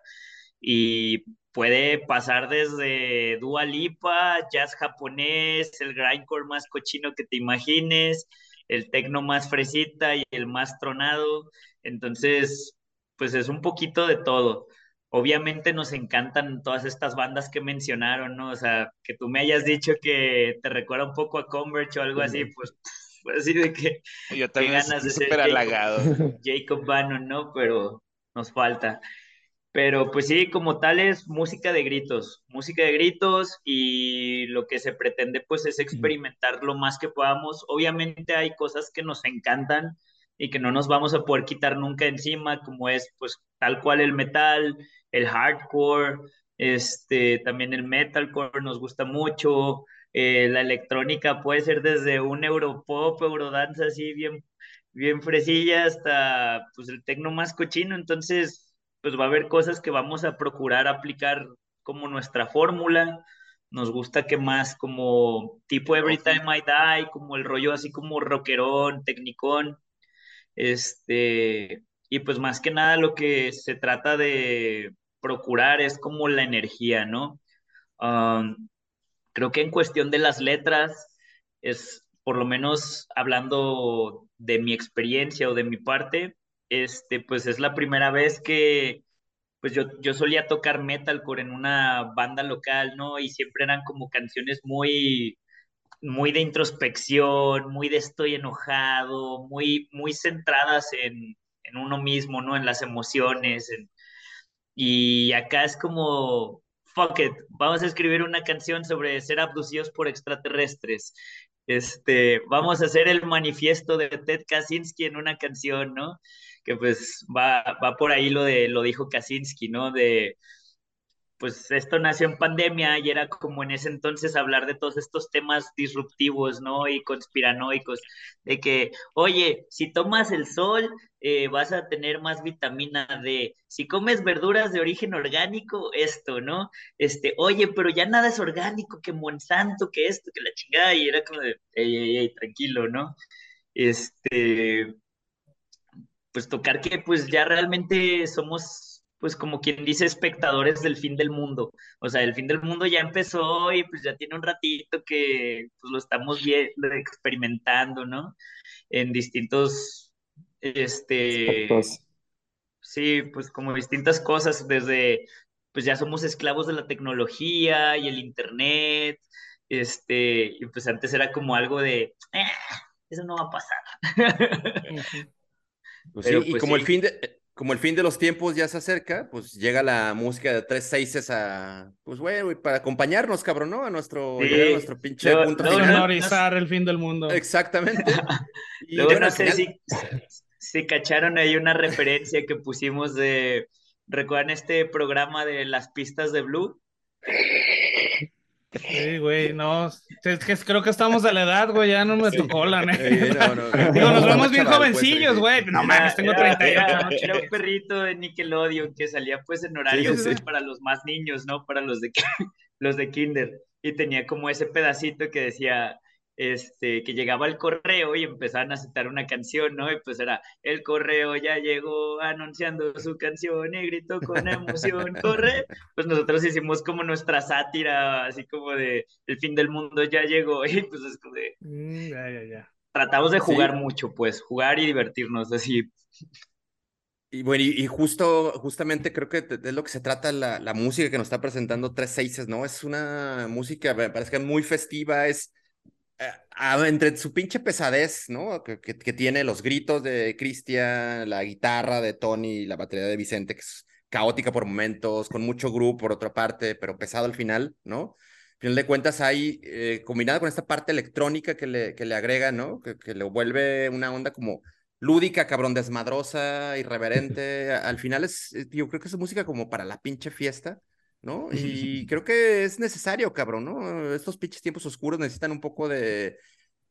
y puede pasar desde Dua Lipa, jazz japonés, el grindcore más cochino que te imagines, el techno más fresita y el más tronado. Entonces, pues es un poquito de todo. Obviamente nos encantan todas estas bandas que mencionaron, ¿no? O sea, que tú me hayas dicho que te recuerda un poco a Converge o algo así, pues, pues así de que, Yo también ganas de ser halagado. Jacob Bannon, ¿no? Pero nos falta. Pero pues sí, como tal es música de gritos, música de gritos y lo que se pretende pues es experimentar lo más que podamos. Obviamente hay cosas que nos encantan y que no nos vamos a poder quitar nunca encima, como es pues tal cual el metal, el hardcore, este, también el metalcore nos gusta mucho, eh, la electrónica puede ser desde un europop, eurodance así bien, bien fresilla hasta pues el tecno más cochino, entonces pues va a haber cosas que vamos a procurar aplicar como nuestra fórmula. Nos gusta que más como tipo Every Time I Die, como el rollo así como rockerón, tecnicón. Este, y pues más que nada lo que se trata de procurar es como la energía, ¿no? Um, creo que en cuestión de las letras, es por lo menos hablando de mi experiencia o de mi parte, este, pues es la primera vez que, pues yo, yo solía tocar metalcore en una banda local, ¿no? Y siempre eran como canciones muy, muy de introspección, muy de estoy enojado, muy, muy centradas en, en uno mismo, ¿no? En las emociones. Y acá es como, fuck it, vamos a escribir una canción sobre ser abducidos por extraterrestres. Este, vamos a hacer el manifiesto de Ted Kaczynski en una canción, ¿no? Que pues va, va por ahí lo de, lo dijo Kaczynski, ¿no? De, pues esto nació en pandemia y era como en ese entonces hablar de todos estos temas disruptivos, ¿no? Y conspiranoicos, de que, oye, si tomas el sol, eh, vas a tener más vitamina D. Si comes verduras de origen orgánico, esto, ¿no? Este, oye, pero ya nada es orgánico, que Monsanto, que esto, que la chingada, y era como de, ey, ey, ey, tranquilo, ¿no? Este, pues tocar que pues ya realmente somos pues como quien dice espectadores del fin del mundo. O sea, el fin del mundo ya empezó y pues ya tiene un ratito que pues lo estamos viendo, experimentando, ¿no? En distintos, este, sí, pues como distintas cosas, desde, pues ya somos esclavos de la tecnología y el internet, este, y pues antes era como algo de, eh, eso no va a pasar. Pues sí, y pues como el fin de, como el fin de los tiempos ya se acerca, pues llega la música de tres seises a, pues bueno, para acompañarnos, cabrón, ¿no? A nuestro, nuestro pinche punto final. el fin del mundo. Exactamente. y Luego no sé si, si cacharon ahí una referencia que pusimos de, ¿recuerdan este programa de las pistas de Blue? Sí, güey, no, es que creo que estamos de la edad, güey, ya no me tocó la neta. Digo, nos vemos bien pues, jovencillos, güey. No mames, tengo 30 Era, era, un perrito de Nickelodeon que salía pues en horario para los más niños, ¿no? Para los de, los de kinder. Y tenía como ese pedacito que decía, este, que llegaba el correo y empezaban a citar una canción, ¿no? Y pues era, el correo ya llegó anunciando su canción y gritó con emoción, corre. Pues nosotros hicimos como nuestra sátira, así como de, el fin del mundo ya llegó, y pues es como de... Mm, ya, ya, ya. Tratamos de jugar mucho, pues, jugar y divertirnos, así. Y bueno, y, justo, justamente creo que es lo que se trata la, la música que nos está presentando Tres Seises, ¿no? Es una música, me parece que muy festiva, es entre su pinche pesadez, ¿no? Que, tiene los gritos de Cristian, la guitarra de Tony, y la batería de Vicente, que es caótica por momentos, con mucho grupo por otra parte, pero pesado al final, ¿no? Al final de cuentas, hay, eh, combinada con esta parte electrónica que le, que le agrega, ¿no? Que, que le vuelve una onda como lúdica, cabrón, desmadrosa, irreverente. al final es, yo creo que es música como para la pinche fiesta ¿no? Y creo que es necesario, cabrón, ¿no? Estos pinches tiempos oscuros necesitan un poco de,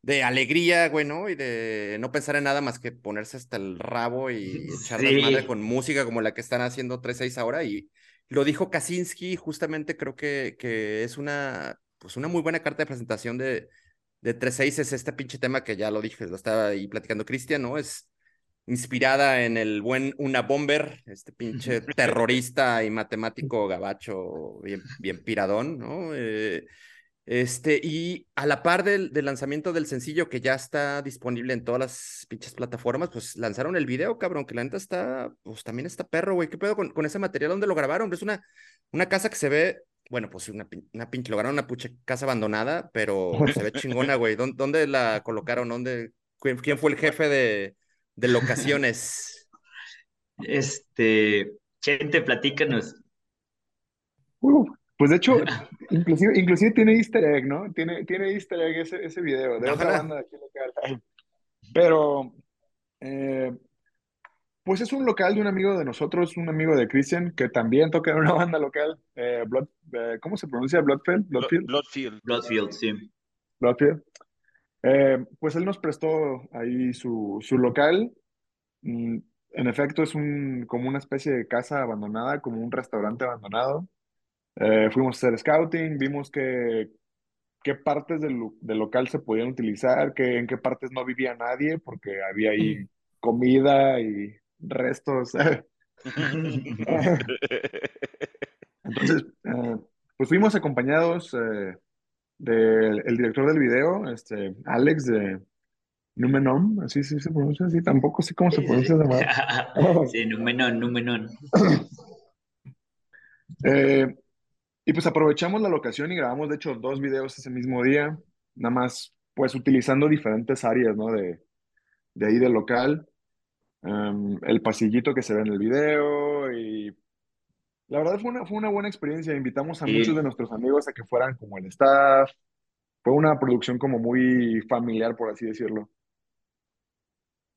de alegría, güey, ¿no? Y de no pensar en nada más que ponerse hasta el rabo y echar la madre con música como la que están haciendo 3-6 ahora. Y lo dijo Kaczynski, justamente creo que, que es una, pues una muy buena carta de presentación de, de 3-6, es este pinche tema que ya lo dije, lo estaba ahí platicando Cristian, ¿no? Es inspirada en el buen Una Bomber, este pinche terrorista y matemático gabacho bien, bien piradón, ¿no? Eh, este, y a la par del, lanzamiento del sencillo que ya está disponible en todas las pinches plataformas, pues lanzaron el video, cabrón, que la neta está, pues también está perro, güey. ¿Qué pedo con, con ese material? ¿Dónde lo grabaron? Es una, una casa que se ve, bueno, pues una, una pinche, lo grabaron una pucha casa abandonada, pero se ve chingona, güey. ¿Dónde, ¿Dónde, la colocaron? ¿Dónde, quién fue el jefe de, de locaciones. Este, Chente, platícanos. Uh, pues de hecho, inclusive, inclusive tiene easter egg, ¿no? Tiene, tiene easter egg ese, ese video de otra banda de aquí local. Pero, eh, pues es un local de un amigo de nosotros, un amigo de Christian, que también toca en una banda local, eh, Blood, eh, ¿cómo se pronuncia? Bloodfield. Bloodfield. Bloodfield, Bloodfield sí. Bloodfield. Eh, pues él nos prestó ahí su, su local. Mm, en efecto, es un, como una especie de casa abandonada, como un restaurante abandonado. Eh, fuimos a hacer scouting, vimos que, qué partes del, del, local se podían utilizar, que, en qué partes no vivía nadie, porque había ahí comida y restos. Entonces, eh, pues fuimos acompañados del el director del video, este, Alex de Numenon, así sí se pronuncia, así tampoco sé cómo se pronuncia esa Sí, Numenon, Numenon. Eh, y pues aprovechamos la locación y grabamos, de hecho, dos videos ese mismo día, nada más, pues utilizando diferentes áreas, ¿no? De, de ahí del local. El pasillito que se ve en el video y la verdad fue una, fue una buena experiencia. Invitamos a muchos de nuestros amigos a que fueran como el staff. Fue una producción como muy familiar, por así decirlo.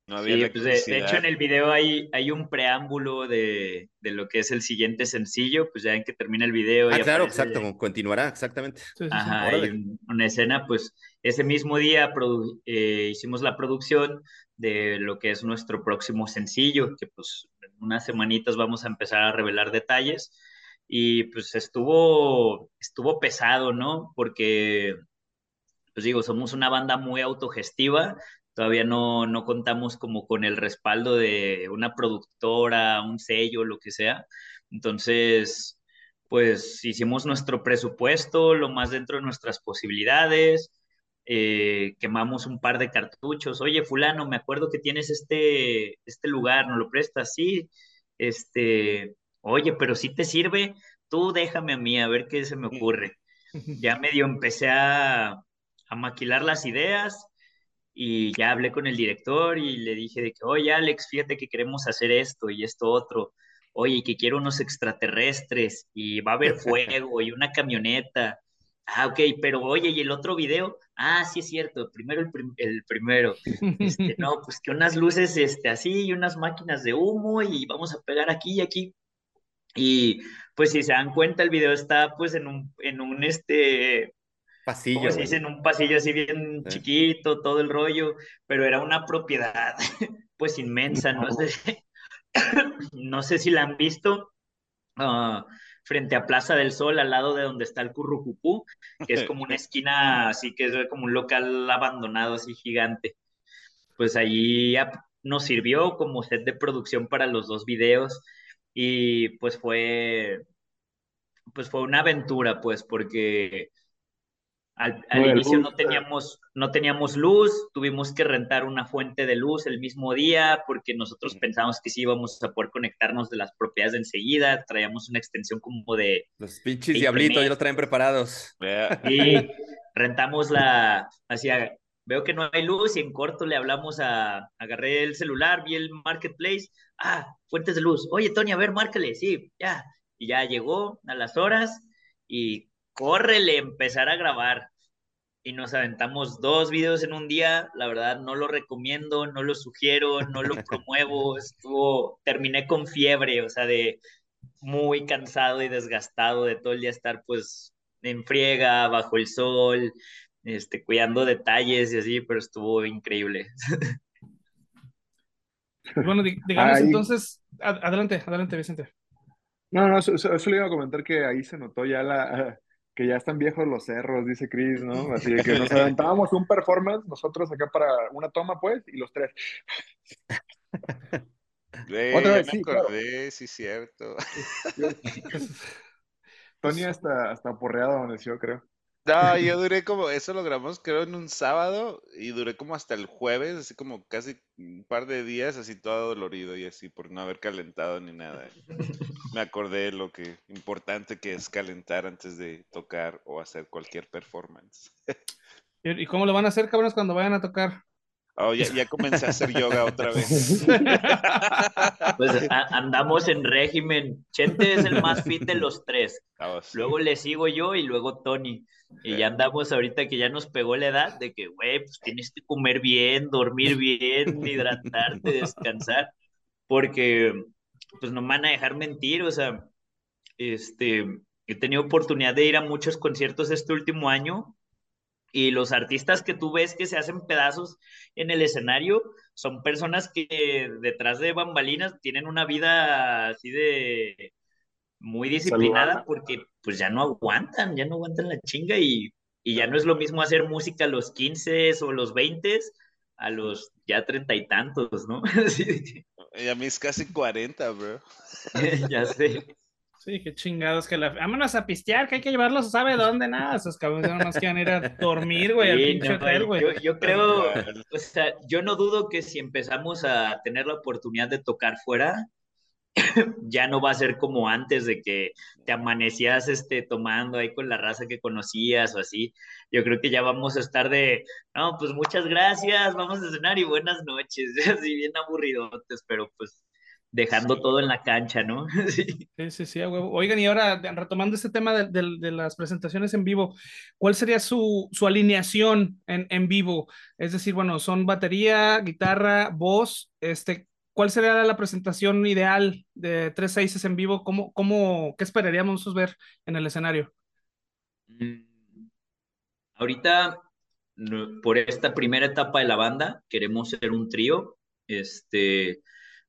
No había pues de, hecho en el video hay, hay un preámbulo de, de, lo que es el siguiente sencillo, pues ya en que termina el video. Ah, claro, exacto, continuará, exactamente. Ajá, hay una escena, pues ese mismo día eh, hicimos la producción de lo que es nuestro próximo sencillo, que pues unas semanitas vamos a empezar a revelar detalles y pues estuvo, estuvo pesado, ¿no? Porque, pues digo, somos una banda muy autogestiva, todavía no, no contamos como con el respaldo de una productora, un sello, lo que sea. Entonces, pues hicimos nuestro presupuesto, lo más dentro de nuestras posibilidades, eh, quemamos un par de cartuchos. Oye, fulano, me acuerdo que tienes este, este lugar, ¿no lo prestas? Sí. Este, oye, pero si te sirve, tú déjame a mí a ver qué se me ocurre. Ya medio empecé a, a maquilar las ideas y ya hablé con el director y le dije de que, oye Alex, fíjate que queremos hacer esto y esto otro, oye, que quiero unos extraterrestres y va a haber fuego y una camioneta. Ah, ok, pero oye, ¿y el otro video? Ah, sí es cierto, primero el, el primero. Este, no, pues que unas luces este, así y unas máquinas de humo y vamos a pegar aquí y aquí. Y pues si se dan cuenta, el video está pues en un, en un este, pasillo. Pues en un pasillo así bien chiquito, todo el rollo, pero era una propiedad pues inmensa, no sé, no sé si la han visto. Uh, frente a Plaza del Sol, al lado de donde está el Currucupú, que es como una esquina así que es como un local abandonado así gigante. Pues allí nos sirvió como set de producción para los dos videos y pues fue pues fue una aventura pues porque al, inicio no teníamos, no teníamos luz, tuvimos que rentar una fuente de luz el mismo día porque nosotros pensamos que sí íbamos a poder conectarnos de las propiedades enseguida. Traíamos una extensión como de. Los pinches diablitos ya lo traen preparados. Y rentamos la. Hacia, veo que no hay luz y en corto le hablamos a. Agarré el celular, vi el marketplace. Ah, fuentes de luz. Oye, Tony, a ver, márcale. Sí, ya. Y ya llegó a las horas y córrele, empezar a grabar. Y nos aventamos dos videos en un día, la verdad no lo recomiendo, no lo sugiero, no lo promuevo, estuvo, terminé con fiebre, o sea, de muy cansado y desgastado de todo el día estar pues en friega, bajo el sol, este, cuidando detalles y así, pero estuvo increíble. Bueno, digamos entonces, adelante, adelante Vicente. No, no, eso, eso, le iba a comentar que ahí se notó ya la, que ya están viejos los cerros, dice Chris, ¿no? Así que nos aventábamos un performance nosotros acá para una toma, pues, y los tres. Otra vez, sí, acordé, sí, cierto. Tony hasta, hasta porreado amaneció, creo. No, yo duré como, eso lo grabamos creo en un sábado y duré como hasta el jueves, así como casi un par de días, así todo dolorido y así por no haber calentado ni nada. Me acordé lo que importante que es calentar antes de tocar o hacer cualquier performance. ¿Y cómo lo van a hacer, cabrones, cuando vayan a tocar? Oh, ya, ya comencé a hacer yoga otra vez. Pues andamos en régimen. Chente es el más fit de los tres. Luego le sigo yo y luego Tony. Y ya andamos ahorita que ya nos pegó la edad de que, güey, pues tienes que comer bien, dormir bien, hidratarte, descansar, porque pues no me van a dejar mentir, o sea, este, he tenido oportunidad de ir a muchos conciertos este último año y los artistas que tú ves que se hacen pedazos en el escenario son personas que detrás de bambalinas tienen una vida así de muy disciplinada porque pues ya no aguantan, ya no aguantan la chinga y, ya no es lo mismo hacer música a los 15 o los 20 a los ya treinta y tantos, ¿no? y a mí es casi 40, bro. ya sé. Sí, qué chingados que la. Vámonos a pistear, que hay que llevarlos, ¿sabe dónde? Nada, esos cabrones no más quieren ir a dormir, güey, al pinche hotel, güey. Yo, yo, creo, o sea, yo no dudo que si empezamos a tener la oportunidad de tocar fuera, ya no va a ser como antes de que te amanecías este, tomando ahí con la raza que conocías o así. Yo creo que ya vamos a estar de, no, pues muchas gracias, vamos a cenar y buenas noches, así bien aburridotes, pero pues dejando todo en la cancha, ¿no? sí, sí, sí, Oigan, y ahora retomando este tema de, las presentaciones en vivo, ¿cuál sería su, su alineación en, en, vivo? Es decir, bueno, son batería, guitarra, voz, este, ¿cuál sería la presentación ideal de tres seises en vivo? ¿Cómo, cómo, ¿Qué esperaríamos ver en el escenario? Mm, ahorita, por esta primera etapa de la banda, queremos ser un trío. Este,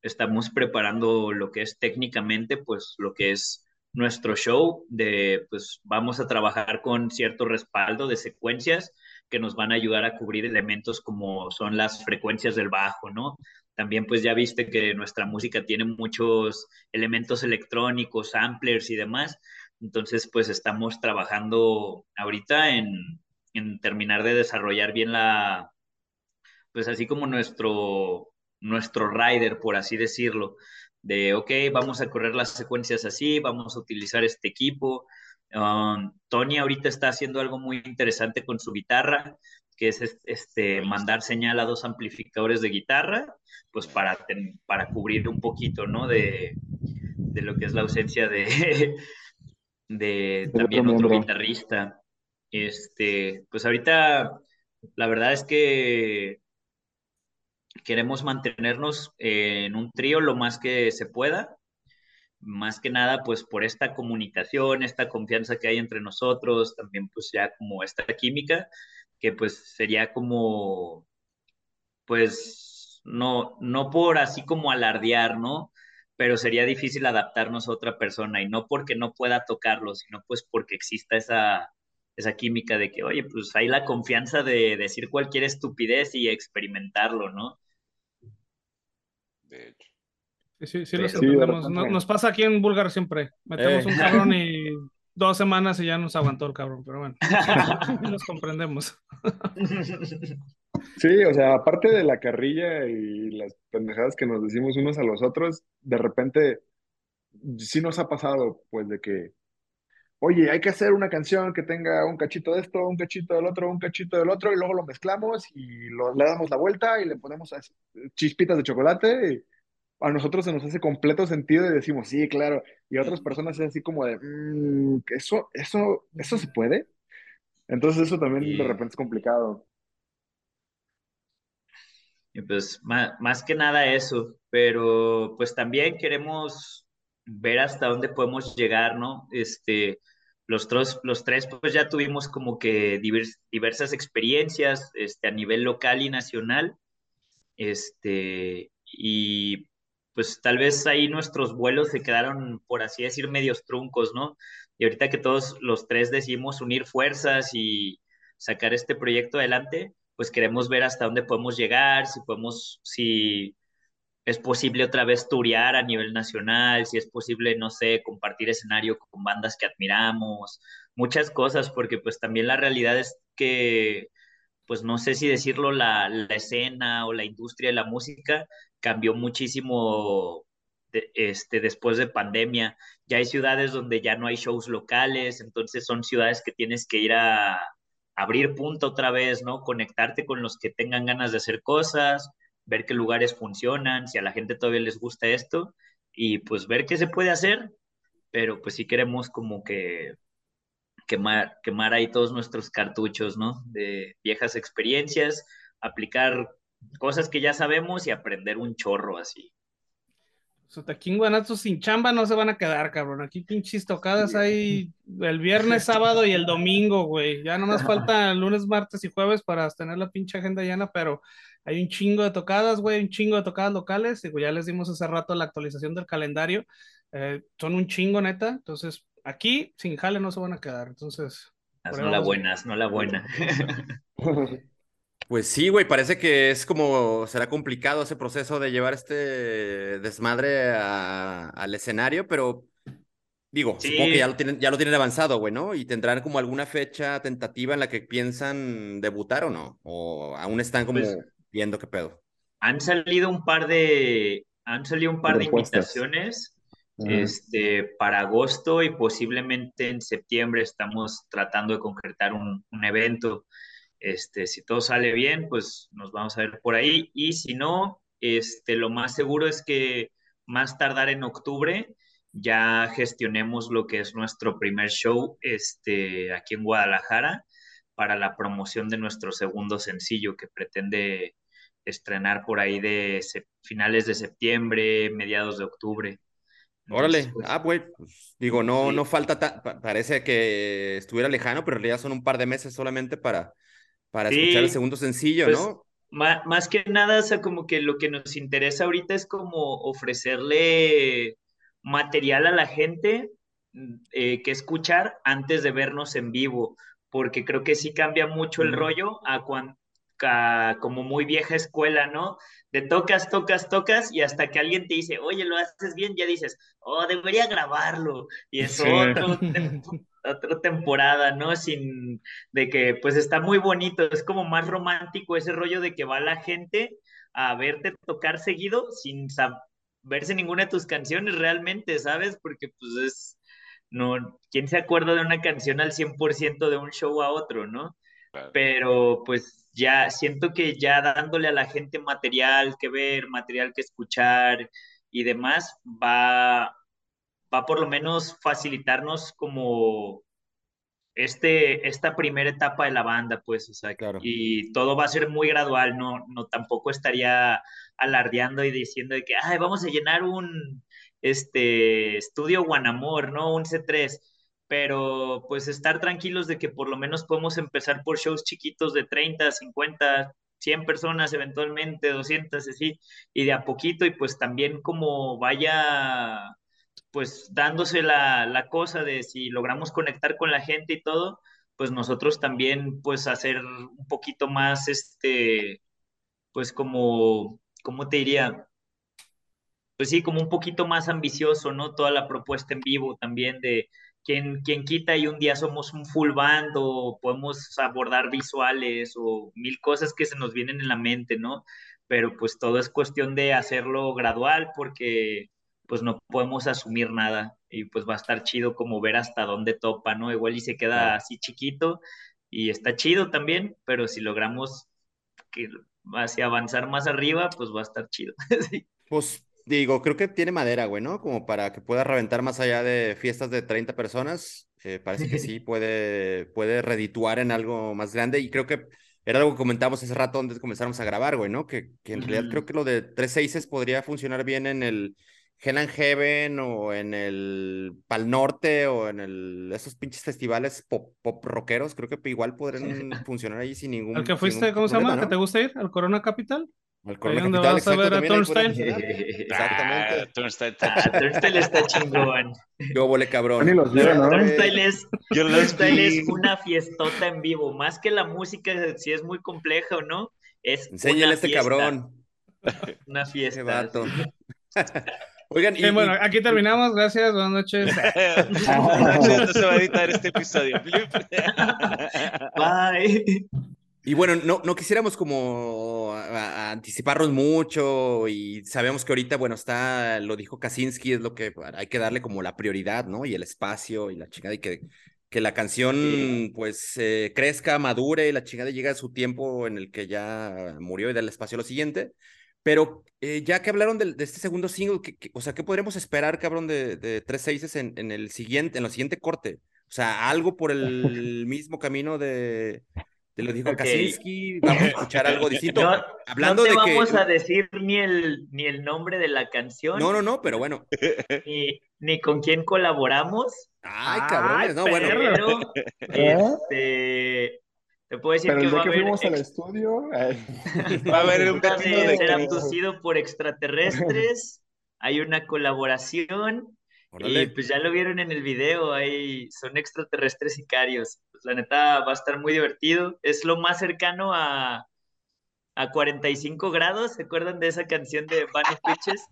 estamos preparando lo que es técnicamente, pues lo que es nuestro show, de, pues vamos a trabajar con cierto respaldo de secuencias que nos van a ayudar a cubrir elementos como son las frecuencias del bajo, ¿no? También pues ya viste que nuestra música tiene muchos elementos electrónicos, samplers y demás. Entonces pues estamos trabajando ahorita en, en terminar de desarrollar bien la, pues así como nuestro, nuestro rider, por así decirlo, de, ok, vamos a correr las secuencias así, vamos a utilizar este equipo, Um, Tony ahorita está haciendo algo muy interesante con su guitarra, que es este, mandar señal a dos amplificadores de guitarra, pues para, para cubrir un poquito, ¿no? De, de lo que es la ausencia de, de también otro guitarrista. Este, pues ahorita la verdad es que queremos mantenernos en un trío lo más que se pueda. Más que nada, pues por esta comunicación, esta confianza que hay entre nosotros, también pues ya como esta química, que pues sería como, pues no, no por así como alardear, ¿no? Pero sería difícil adaptarnos a otra persona y no porque no pueda tocarlo, sino pues porque exista esa, esa química de que, oye, pues hay la confianza de decir cualquier estupidez y experimentarlo, ¿no? Sí, sí, sí, nos, pasa aquí en Bulgar siempre. Metemos un cabrón y dos semanas y ya nos aguantó el cabrón, pero bueno, nos comprendemos. Sí, o sea, aparte de la carrilla y las pendejadas que nos decimos unos a los otros, de repente sí nos ha pasado, pues, de que oye, hay que hacer una canción que tenga un cachito de esto, un cachito del otro, un cachito del otro, y luego lo mezclamos y lo, le damos la vuelta y le ponemos chispitas de chocolate. Y a nosotros se nos hace completo sentido y decimos, sí, claro. Y a otras personas es así como de, mmm, ¿eso, eso, ¿eso se puede? Entonces eso también de repente es complicado. Y pues más, más que nada eso, pero pues también queremos ver hasta dónde podemos llegar, ¿no? Este, los, tres, los tres, pues ya tuvimos como que diversas experiencias este, a nivel local y nacional, este, y pues tal vez ahí nuestros vuelos se quedaron, por así decir, medios truncos, ¿no? Y ahorita que todos los tres decidimos unir fuerzas y sacar este proyecto adelante, pues queremos ver hasta dónde podemos llegar, si podemos, si es posible otra vez turear a nivel nacional, si es posible, no sé, compartir escenario con bandas que admiramos, muchas cosas, porque pues también la realidad es que, pues no sé si decirlo, la, escena o la industria de la música cambió muchísimo este, después de pandemia. Ya hay ciudades donde ya no hay shows locales, entonces son ciudades que tienes que ir a abrir punto otra vez, ¿no? Conectarte con los que tengan ganas de hacer cosas ver qué lugares funcionan, si a la gente todavía les gusta esto y pues ver qué se puede hacer, pero pues sí queremos como que quemar, quemar ahí todos nuestros cartuchos, ¿no? De viejas experiencias, aplicar cosas que ya sabemos y aprender un chorro así. O aquí en Guanato sin chamba no se van a quedar, cabrón. Aquí pinches tocadas hay el viernes, sábado y el domingo, güey. Ya no nos falta lunes, martes y jueves para tener la pinche agenda llena, pero hay un chingo de tocadas, güey, un chingo de tocadas locales. Y ya les dimos hace rato la actualización del calendario. Eh, son un chingo, neta. Entonces, aquí sin jale no se van a quedar. Entonces. No la buenas, no la buena. Pues sí, güey, parece que es como, será complicado ese proceso de llevar este desmadre al escenario, pero digo, supongo que ya lo tienen, ya lo tienen avanzado, güey, ¿no? Y tendrán como alguna fecha tentativa en la que piensan debutar o no, o aún están como pues viendo qué pedo. Han salido un par de, han salido un par de invitaciones este, para agosto y posiblemente en septiembre estamos tratando de concretar un, un evento. Este, si todo sale bien, pues nos vamos a ver por ahí. Y si no, este, lo más seguro es que más tardar en octubre ya gestionemos lo que es nuestro primer show este, aquí en Guadalajara para la promoción de nuestro segundo sencillo que pretende estrenar por ahí de finales de septiembre, mediados de octubre. Órale, pues, ah, pues, digo, no, no falta, parece que estuviera lejano, pero en realidad son un par de meses solamente para, para escuchar el segundo sencillo, pues, ¿no? Más, que nada, o sea, como que lo que nos interesa ahorita es como ofrecerle material a la gente eh, que escuchar antes de vernos en vivo, porque creo que sí cambia mucho el rollo a, cuando, como muy vieja escuela, ¿no? De tocas, tocas, tocas y hasta que alguien te dice, oye, lo haces bien, ya dices, oh, debería grabarlo. Y es otro, otra temporada, ¿no? Sin, de que pues está muy bonito, es como más romántico ese rollo de que va la gente a verte tocar seguido sin verse ninguna de tus canciones realmente, ¿sabes? Porque pues es, no, ¿quién se acuerda de una canción al 100% de un show a otro, no? Pero pues ya siento que ya dándole a la gente material que ver, material que escuchar y demás, va, va por lo menos facilitarnos como este, esta primera etapa de la banda, pues, o sea, y todo va a ser muy gradual, no, no tampoco estaría alardeando y diciendo de que, ay, vamos a llenar un, este, estudio Guanamor, ¿no? Un C3, pero pues estar tranquilos de que por lo menos podemos empezar por shows chiquitos de 30, 50, 100 personas eventualmente, 200, así, y de a poquito, y pues también como vaya pues dándose la, la, cosa de si logramos conectar con la gente y todo, pues nosotros también pues hacer un poquito más este, pues como, ¿cómo te diría? Pues sí, como un poquito más ambicioso, ¿no? Toda la propuesta en vivo también de quien, quien quita y un día somos un full band o podemos abordar visuales o mil cosas que se nos vienen en la mente, ¿no? Pero pues todo es cuestión de hacerlo gradual porque pues no podemos asumir nada y pues va a estar chido como ver hasta dónde topa, ¿no? Igual y se queda así chiquito y está chido también, pero si logramos que hacia avanzar más arriba, pues va a estar chido. Pues digo, creo que tiene madera, güey, ¿no? Como para que pueda reventar más allá de fiestas de 30 personas. Eh, parece que sí puede, puede redituar en algo más grande y creo que era algo que comentamos hace rato antes de comenzáramos a grabar, güey, ¿no? Que, que en realidad creo que lo de tres seises podría funcionar bien en el Hell and Heaven o en el Pal Norte o en el esos pinches festivales pop, pop rockeros, creo que igual podrían funcionar ahí sin ningún. ¿Al que fuiste, cómo se llama? ¿Que te gusta ir? ¿Al Corona Capital? Al Corona Capital, vas a ver a Turnstile? Exactamente. Ah, Turnstile, está chingón. Yo volé cabrón. Turnstile es, Turnstile es una fiestota en vivo. Más que la música, si es muy compleja o no, es Enséñale a este cabrón. Una fiesta. Qué vato. Oigan, y, bueno, aquí terminamos. Gracias, buenas noches. buenas noches, no se va a editar este episodio. Bye. Y bueno, no, no quisiéramos como anticiparnos mucho y sabemos que ahorita, bueno, está, lo dijo Kaczynski, es lo que hay que darle como la prioridad, ¿no? Y el espacio y la chingada y que, que la canción pues eh, crezca, madure y la chingada llegue a su tiempo en el que ya murió y da el espacio a lo siguiente. Pero eh, ya que hablaron de, este segundo single, o sea, ¿qué podremos esperar, cabrón, de, de Tres Seises en, en, el siguiente, en el siguiente corte? O sea, algo por el mismo camino de, de lo dijo Kaczynski, vamos a escuchar algo distinto. No, Hablando no te vamos a decir ni el, ni el nombre de la canción. No, no, no, pero bueno. Ni, ni con quién colaboramos. Ay, cabrones, no, bueno. Pero, este, te puedo decir Pero que va a que haber fuimos al estudio, Va a haber un de camino de ser abducido por extraterrestres. Hay una colaboración. Y pues ya lo vieron en el video, ahí son extraterrestres sicarios. Pues la neta va a estar muy divertido. Es lo más cercano a, a 45 grados. ¿Se acuerdan de esa canción de Bunny Pitches?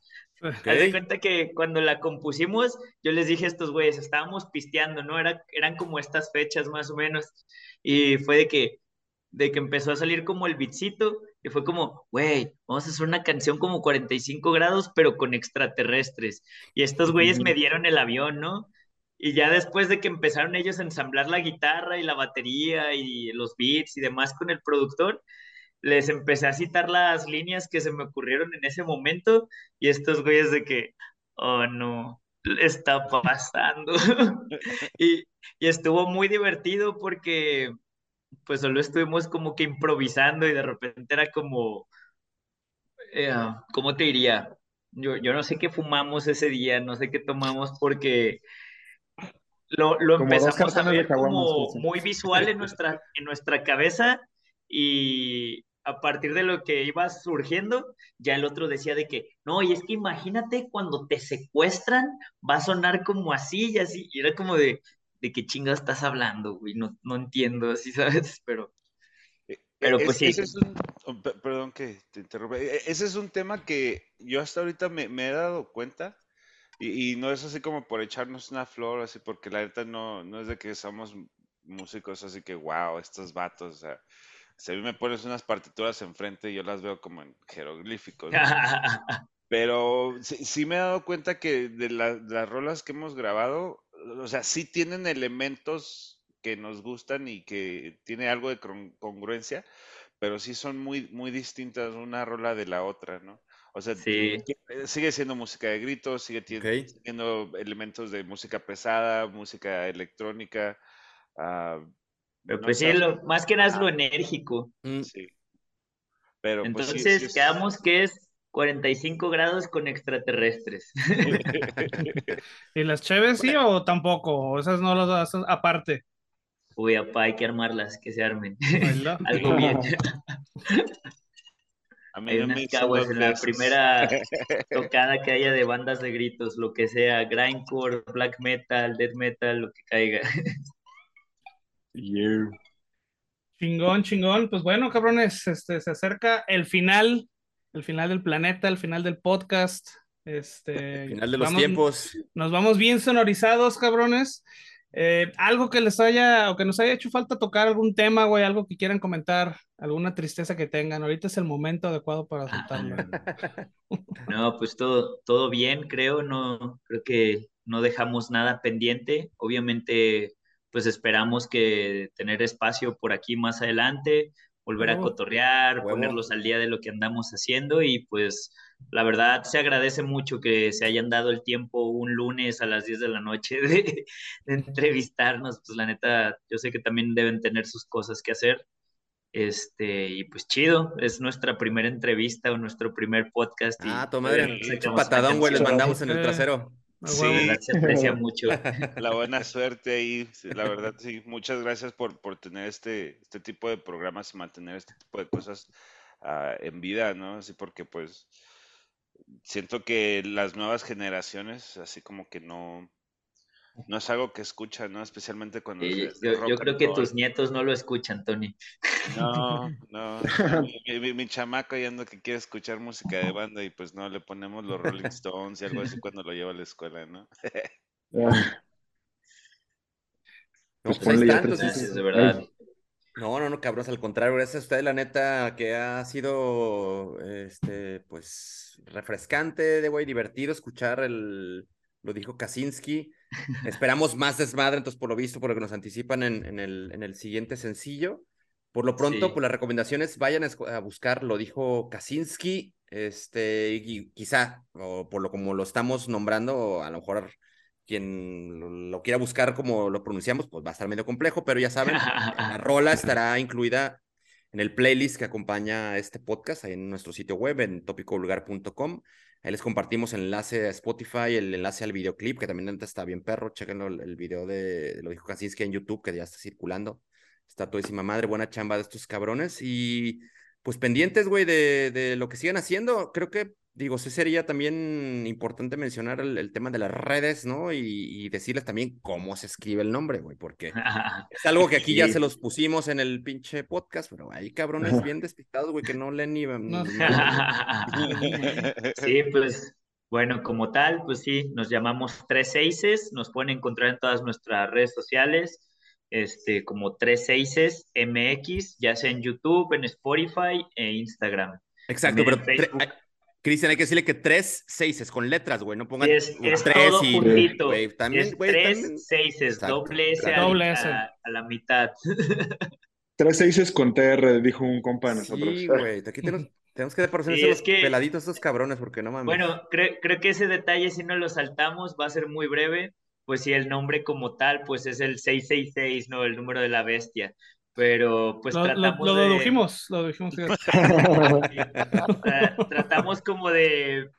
Haz de Ok. cuenta que cuando la compusimos, yo les dije a estos güeyes, estábamos pisteando, ¿no? Era, eran como estas fechas más o menos. Y fue de que, de que empezó a salir como el beatcito y fue como, güey, vamos a hacer una canción como 45 grados, pero con extraterrestres. Y estos güeyes me dieron el avión, ¿no? Y ya después de que empezaron ellos a ensamblar la guitarra y la batería y los beats y demás con el productor, les empecé a citar las líneas que se me ocurrieron en ese momento y estos güeyes de que, oh no, está pasando. y, y estuvo muy divertido porque pues solo estuvimos como que improvisando y de repente era como, eh, ¿cómo te diría? Yo, yo no sé qué fumamos ese día, no sé qué tomamos porque lo, lo empezamos a ver como muy visual en nuestra, en nuestra cabeza y a partir de lo que iba surgiendo, ya el otro decía de que, no, y es que imagínate cuando te secuestran, va a sonar como así y así, y era como de, de qué chingas estás hablando, güey, no, no entiendo, así, ¿sabes? Pero, Pero, pues, sí. ese es un- oh, pe- perdón que te interrumpa. E- Ese es un tema que yo hasta ahorita me, me he dado cuenta y, y no es así como por echarnos una flor, así porque la neta no, no es de que somos músicos así que, wow, estos vatos, o sea, si a mí me pones unas partituras enfrente, yo las veo como en jeroglíficos, ¿no? Pero sí, sí me he dado cuenta que de, la- de las rolas que hemos grabado, o sea, sí tienen elementos que nos gustan y que tiene algo de congruencia, pero sí son muy, muy distintas una rola de la otra, ¿no? O sea, eh, sigue siendo música de gritos, sigue teniendo elementos de música pesada, música electrónica. Ah, pero pues sí, lo, más que nada es lo enérgico. Mm. Sí. Pero pues Entonces quedamos que es 45 grados con extraterrestres. ¿Y las cheves sí o tampoco? ¿O esas no las hacen aparte? Uy, apá, hay que armarlas, que se armen. Algo bien. Hay unas caguas en la primera tocada que haya de bandas de gritos, lo que sea, grindcore, black metal, death metal, lo que caiga. Chingón, chingón. Pues bueno, cabrones, este, se acerca el final, el final del planeta, el final del podcast. Este, final de los tiempos. Nos vamos bien sonorizados, cabrones. Eh, algo que les haya o que nos haya hecho falta tocar algún tema, güey, algo que quieran comentar, alguna tristeza que tengan. Ahorita es el momento adecuado para soltarlo. No, pues todo, todo bien, creo. No, creo que no dejamos nada pendiente. Obviamente, pues esperamos que tener espacio por aquí más adelante, volver a cotorrear, ponerlos al día de lo que andamos haciendo y pues la verdad se agradece mucho que se hayan dado el tiempo un lunes a las 10 de la noche de, entrevistarnos. Pues la neta, yo sé que también deben tener sus cosas que hacer. Este, y pues chido, es nuestra primera entrevista o nuestro primer podcast. Ah, tu madre, patadón, güey, les mandamos en el trasero. Sí, se aprecia mucho. La buena suerte ahí, la verdad, sí. Muchas gracias por, por tener este, este tipo de programas y mantener este tipo de cosas uh, en vida, ¿no? Así porque, pues, siento que las nuevas generaciones, así como que no, no es algo que escuchan, ¿no? Especialmente cuando... yo, creo que tus nietos no lo escuchan, Tony. No, no. mi, chamaco ya ando que quiere escuchar música de banda y pues no, le ponemos los Rolling Stones y algo así cuando lo lleva a la escuela, ¿no? pues, pues de verdad. No, no, no, cabros, al contrario, gracias a usted, la neta, que ha sido, este, pues, refrescante, de güey, divertido escuchar el, lo dijo Kaczynski. Esperamos más desmadre, entonces, por lo visto, por lo que nos anticipan en, en, el, en el siguiente sencillo. Por lo pronto, pues las recomendaciones, vayan a, buscar, lo dijo Kaczynski, este, y quizá, o por lo como lo estamos nombrando, a lo mejor quien lo, quiera buscar como lo pronunciamos, pues va a estar medio complejo, pero ya saben, la rola estará incluida en el playlist que acompaña este podcast, ahí en nuestro sitio web, en topicovulgar.com. Ahí les compartimos el enlace a Spotify, el enlace al videoclip, que también está bien perro. Chequenlo el, video de, lo dijo que en YouTube, que ya está circulando. Está todísima madre, buena chamba de estos cabrones. Y pues pendientes, güey, de, de lo que sigan haciendo. Creo que digo, sí sería también importante mencionar el, tema de las redes, ¿no? Y, decirles también cómo se escribe el nombre, güey, porque es algo que aquí ya se los pusimos en el pinche podcast, pero hay cabrones bien despistados, güey, que no leen ni... sí, pues, bueno, como tal, pues sí, nos llamamos Tres Seises, nos pueden encontrar en todas nuestras redes sociales, este, como Tres Seises MX, ya sea en YouTube, en Spotify e Instagram. Exacto, pero Cristian, hay que decirle que tres seises con letras, güey. No pongan es, es tres todo y. También, es tres seises, doble S, a, la mitad. Tres seises con TR, dijo un compa de nosotros. Sí, güey. Aquí tenemos, tenemos que depositar los peladitos estos cabrones, porque no mames. Bueno, creo, creo que ese detalle, si no lo saltamos, va a ser muy breve. Pues si el nombre como tal, pues es el 666, ¿no? El número de la bestia pero pues tratamos lo, dedujimos, lo dedujimos. tratamos como de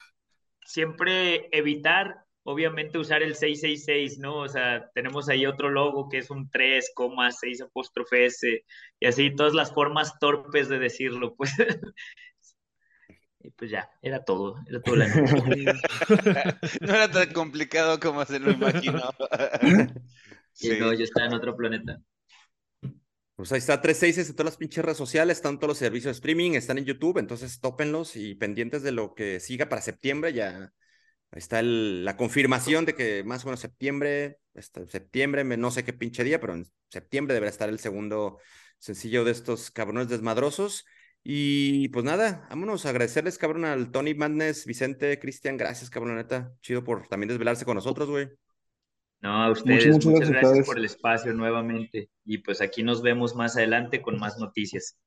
siempre evitar, obviamente, usar el 666, ¿no? O sea, tenemos ahí otro logo que es un 3,6 apóstrofe S, y así todas las formas torpes de decirlo, pues. Y pues ya, era todo, era todo la No era tan complicado como se lo imaginó. sí. No, yo estaba en otro planeta. Pues ahí está, tres seises en todas las pinches redes sociales, están todos los servicios de streaming, están en YouTube, entonces tópenlos y pendientes de lo que siga para septiembre, ya ahí está la confirmación de que más o menos septiembre, este, septiembre, no sé qué pinche día, pero en septiembre deberá estar el segundo sencillo de estos cabrones desmadrosos. Y pues nada, vámonos a agradecerles, cabrón, al Tony Madness, Vicente, Cristian, gracias, cabrón, neta. Chido por también desvelarse con nosotros, güey. No, a ustedes, muchas, gracias, por el espacio nuevamente. Y pues aquí nos vemos más adelante con más noticias.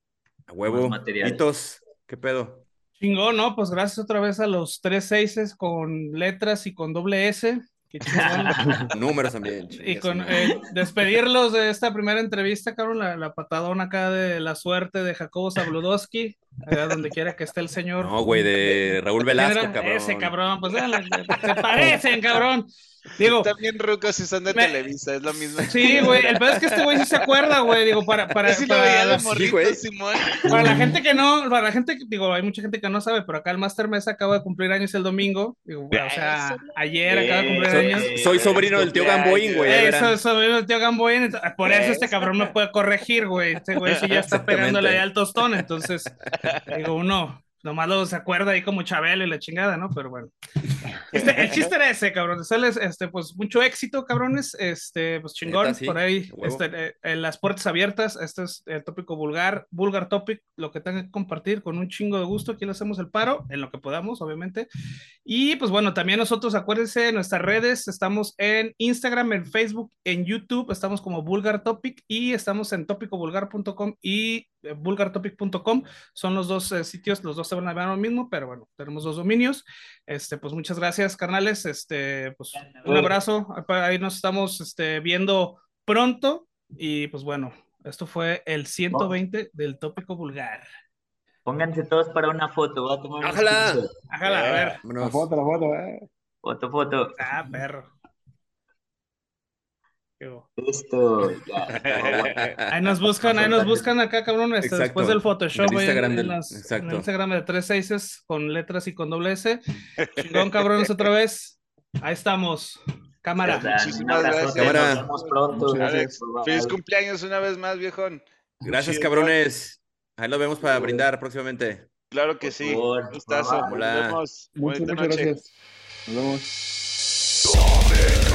A huevo. Hitos, ¿qué pedo? Chingón, ¿no? Pues gracias otra vez a los tres seises con letras y con doble S. Números también. Y con eh, despedirlos de esta primera entrevista, cabrón, la, patadona acá de la suerte de Jacobo Zabludowski, allá donde quiera que esté el señor. No, güey, de Raúl Velasco, cabrón. Ese cabrón, pues se parecen, cabrón. Digo, también rucos si son de Televisa, es lo mismo. Sí, güey, el peor es que este güey sí se acuerda, güey, digo, para para sí para, Simón. para la gente que no, para la gente, digo, hay mucha gente que no sabe, pero acá el Master Mesa acaba de cumplir años el domingo, digo, o sea, ayer acaba de cumplir años. Soy sobrino del tío Gamboín, güey. Soy sobrino del tío Gamboín, por eso este cabrón me puede corregir, güey, este güey sí ya está pegándole ahí al tostón, entonces, digo, uno, Nomás lo se acuerda ahí como Chabelo y la chingada, ¿no? Pero bueno. Este, el chiste era ese, cabrón. Este, pues mucho éxito, cabrones. Este, pues chingón. Por ahí, este, eh, en las puertas abiertas. Este es el tópico vulgar, vulgar topic, lo que tengan que compartir con un chingo de gusto. Aquí le hacemos el paro, en lo que podamos, obviamente. Y pues bueno, también nosotros, acuérdense, en nuestras redes, estamos en Instagram, en Facebook, en YouTube, estamos como Vulgar Topic y estamos en topicovulgar.com y eh, vulgartopic.com. Son los dos eh, sitios, los dos se van a ver lo mismo, pero bueno, tenemos dos dominios. Este, pues muchas gracias, carnales. Este, pues un abrazo. Ahí nos estamos este, viendo pronto. Y pues bueno, esto fue el 120 del tópico vulgar. Pónganse todos para una foto. Voy a tomar. Ájala, a ver. La foto, la foto, eh. Foto, foto. Ah, perro. Esto. ahí nos buscan, ahí nos buscan acá, cabrón, este, después del Photoshop. En Instagram, en, en Instagram de tres seises con letras y con doble S. Chingón, cabrones, otra vez. Ahí estamos. Cámara. Muchísimas gracias. Cámara. Nos pronto. Feliz cumpleaños una vez más, viejón. Gracias, cabrones. Ahí lo vemos para brindar próximamente. Claro que sí. Gustazo. Nos vemos. Muchas, muchas gracias. Nos vemos.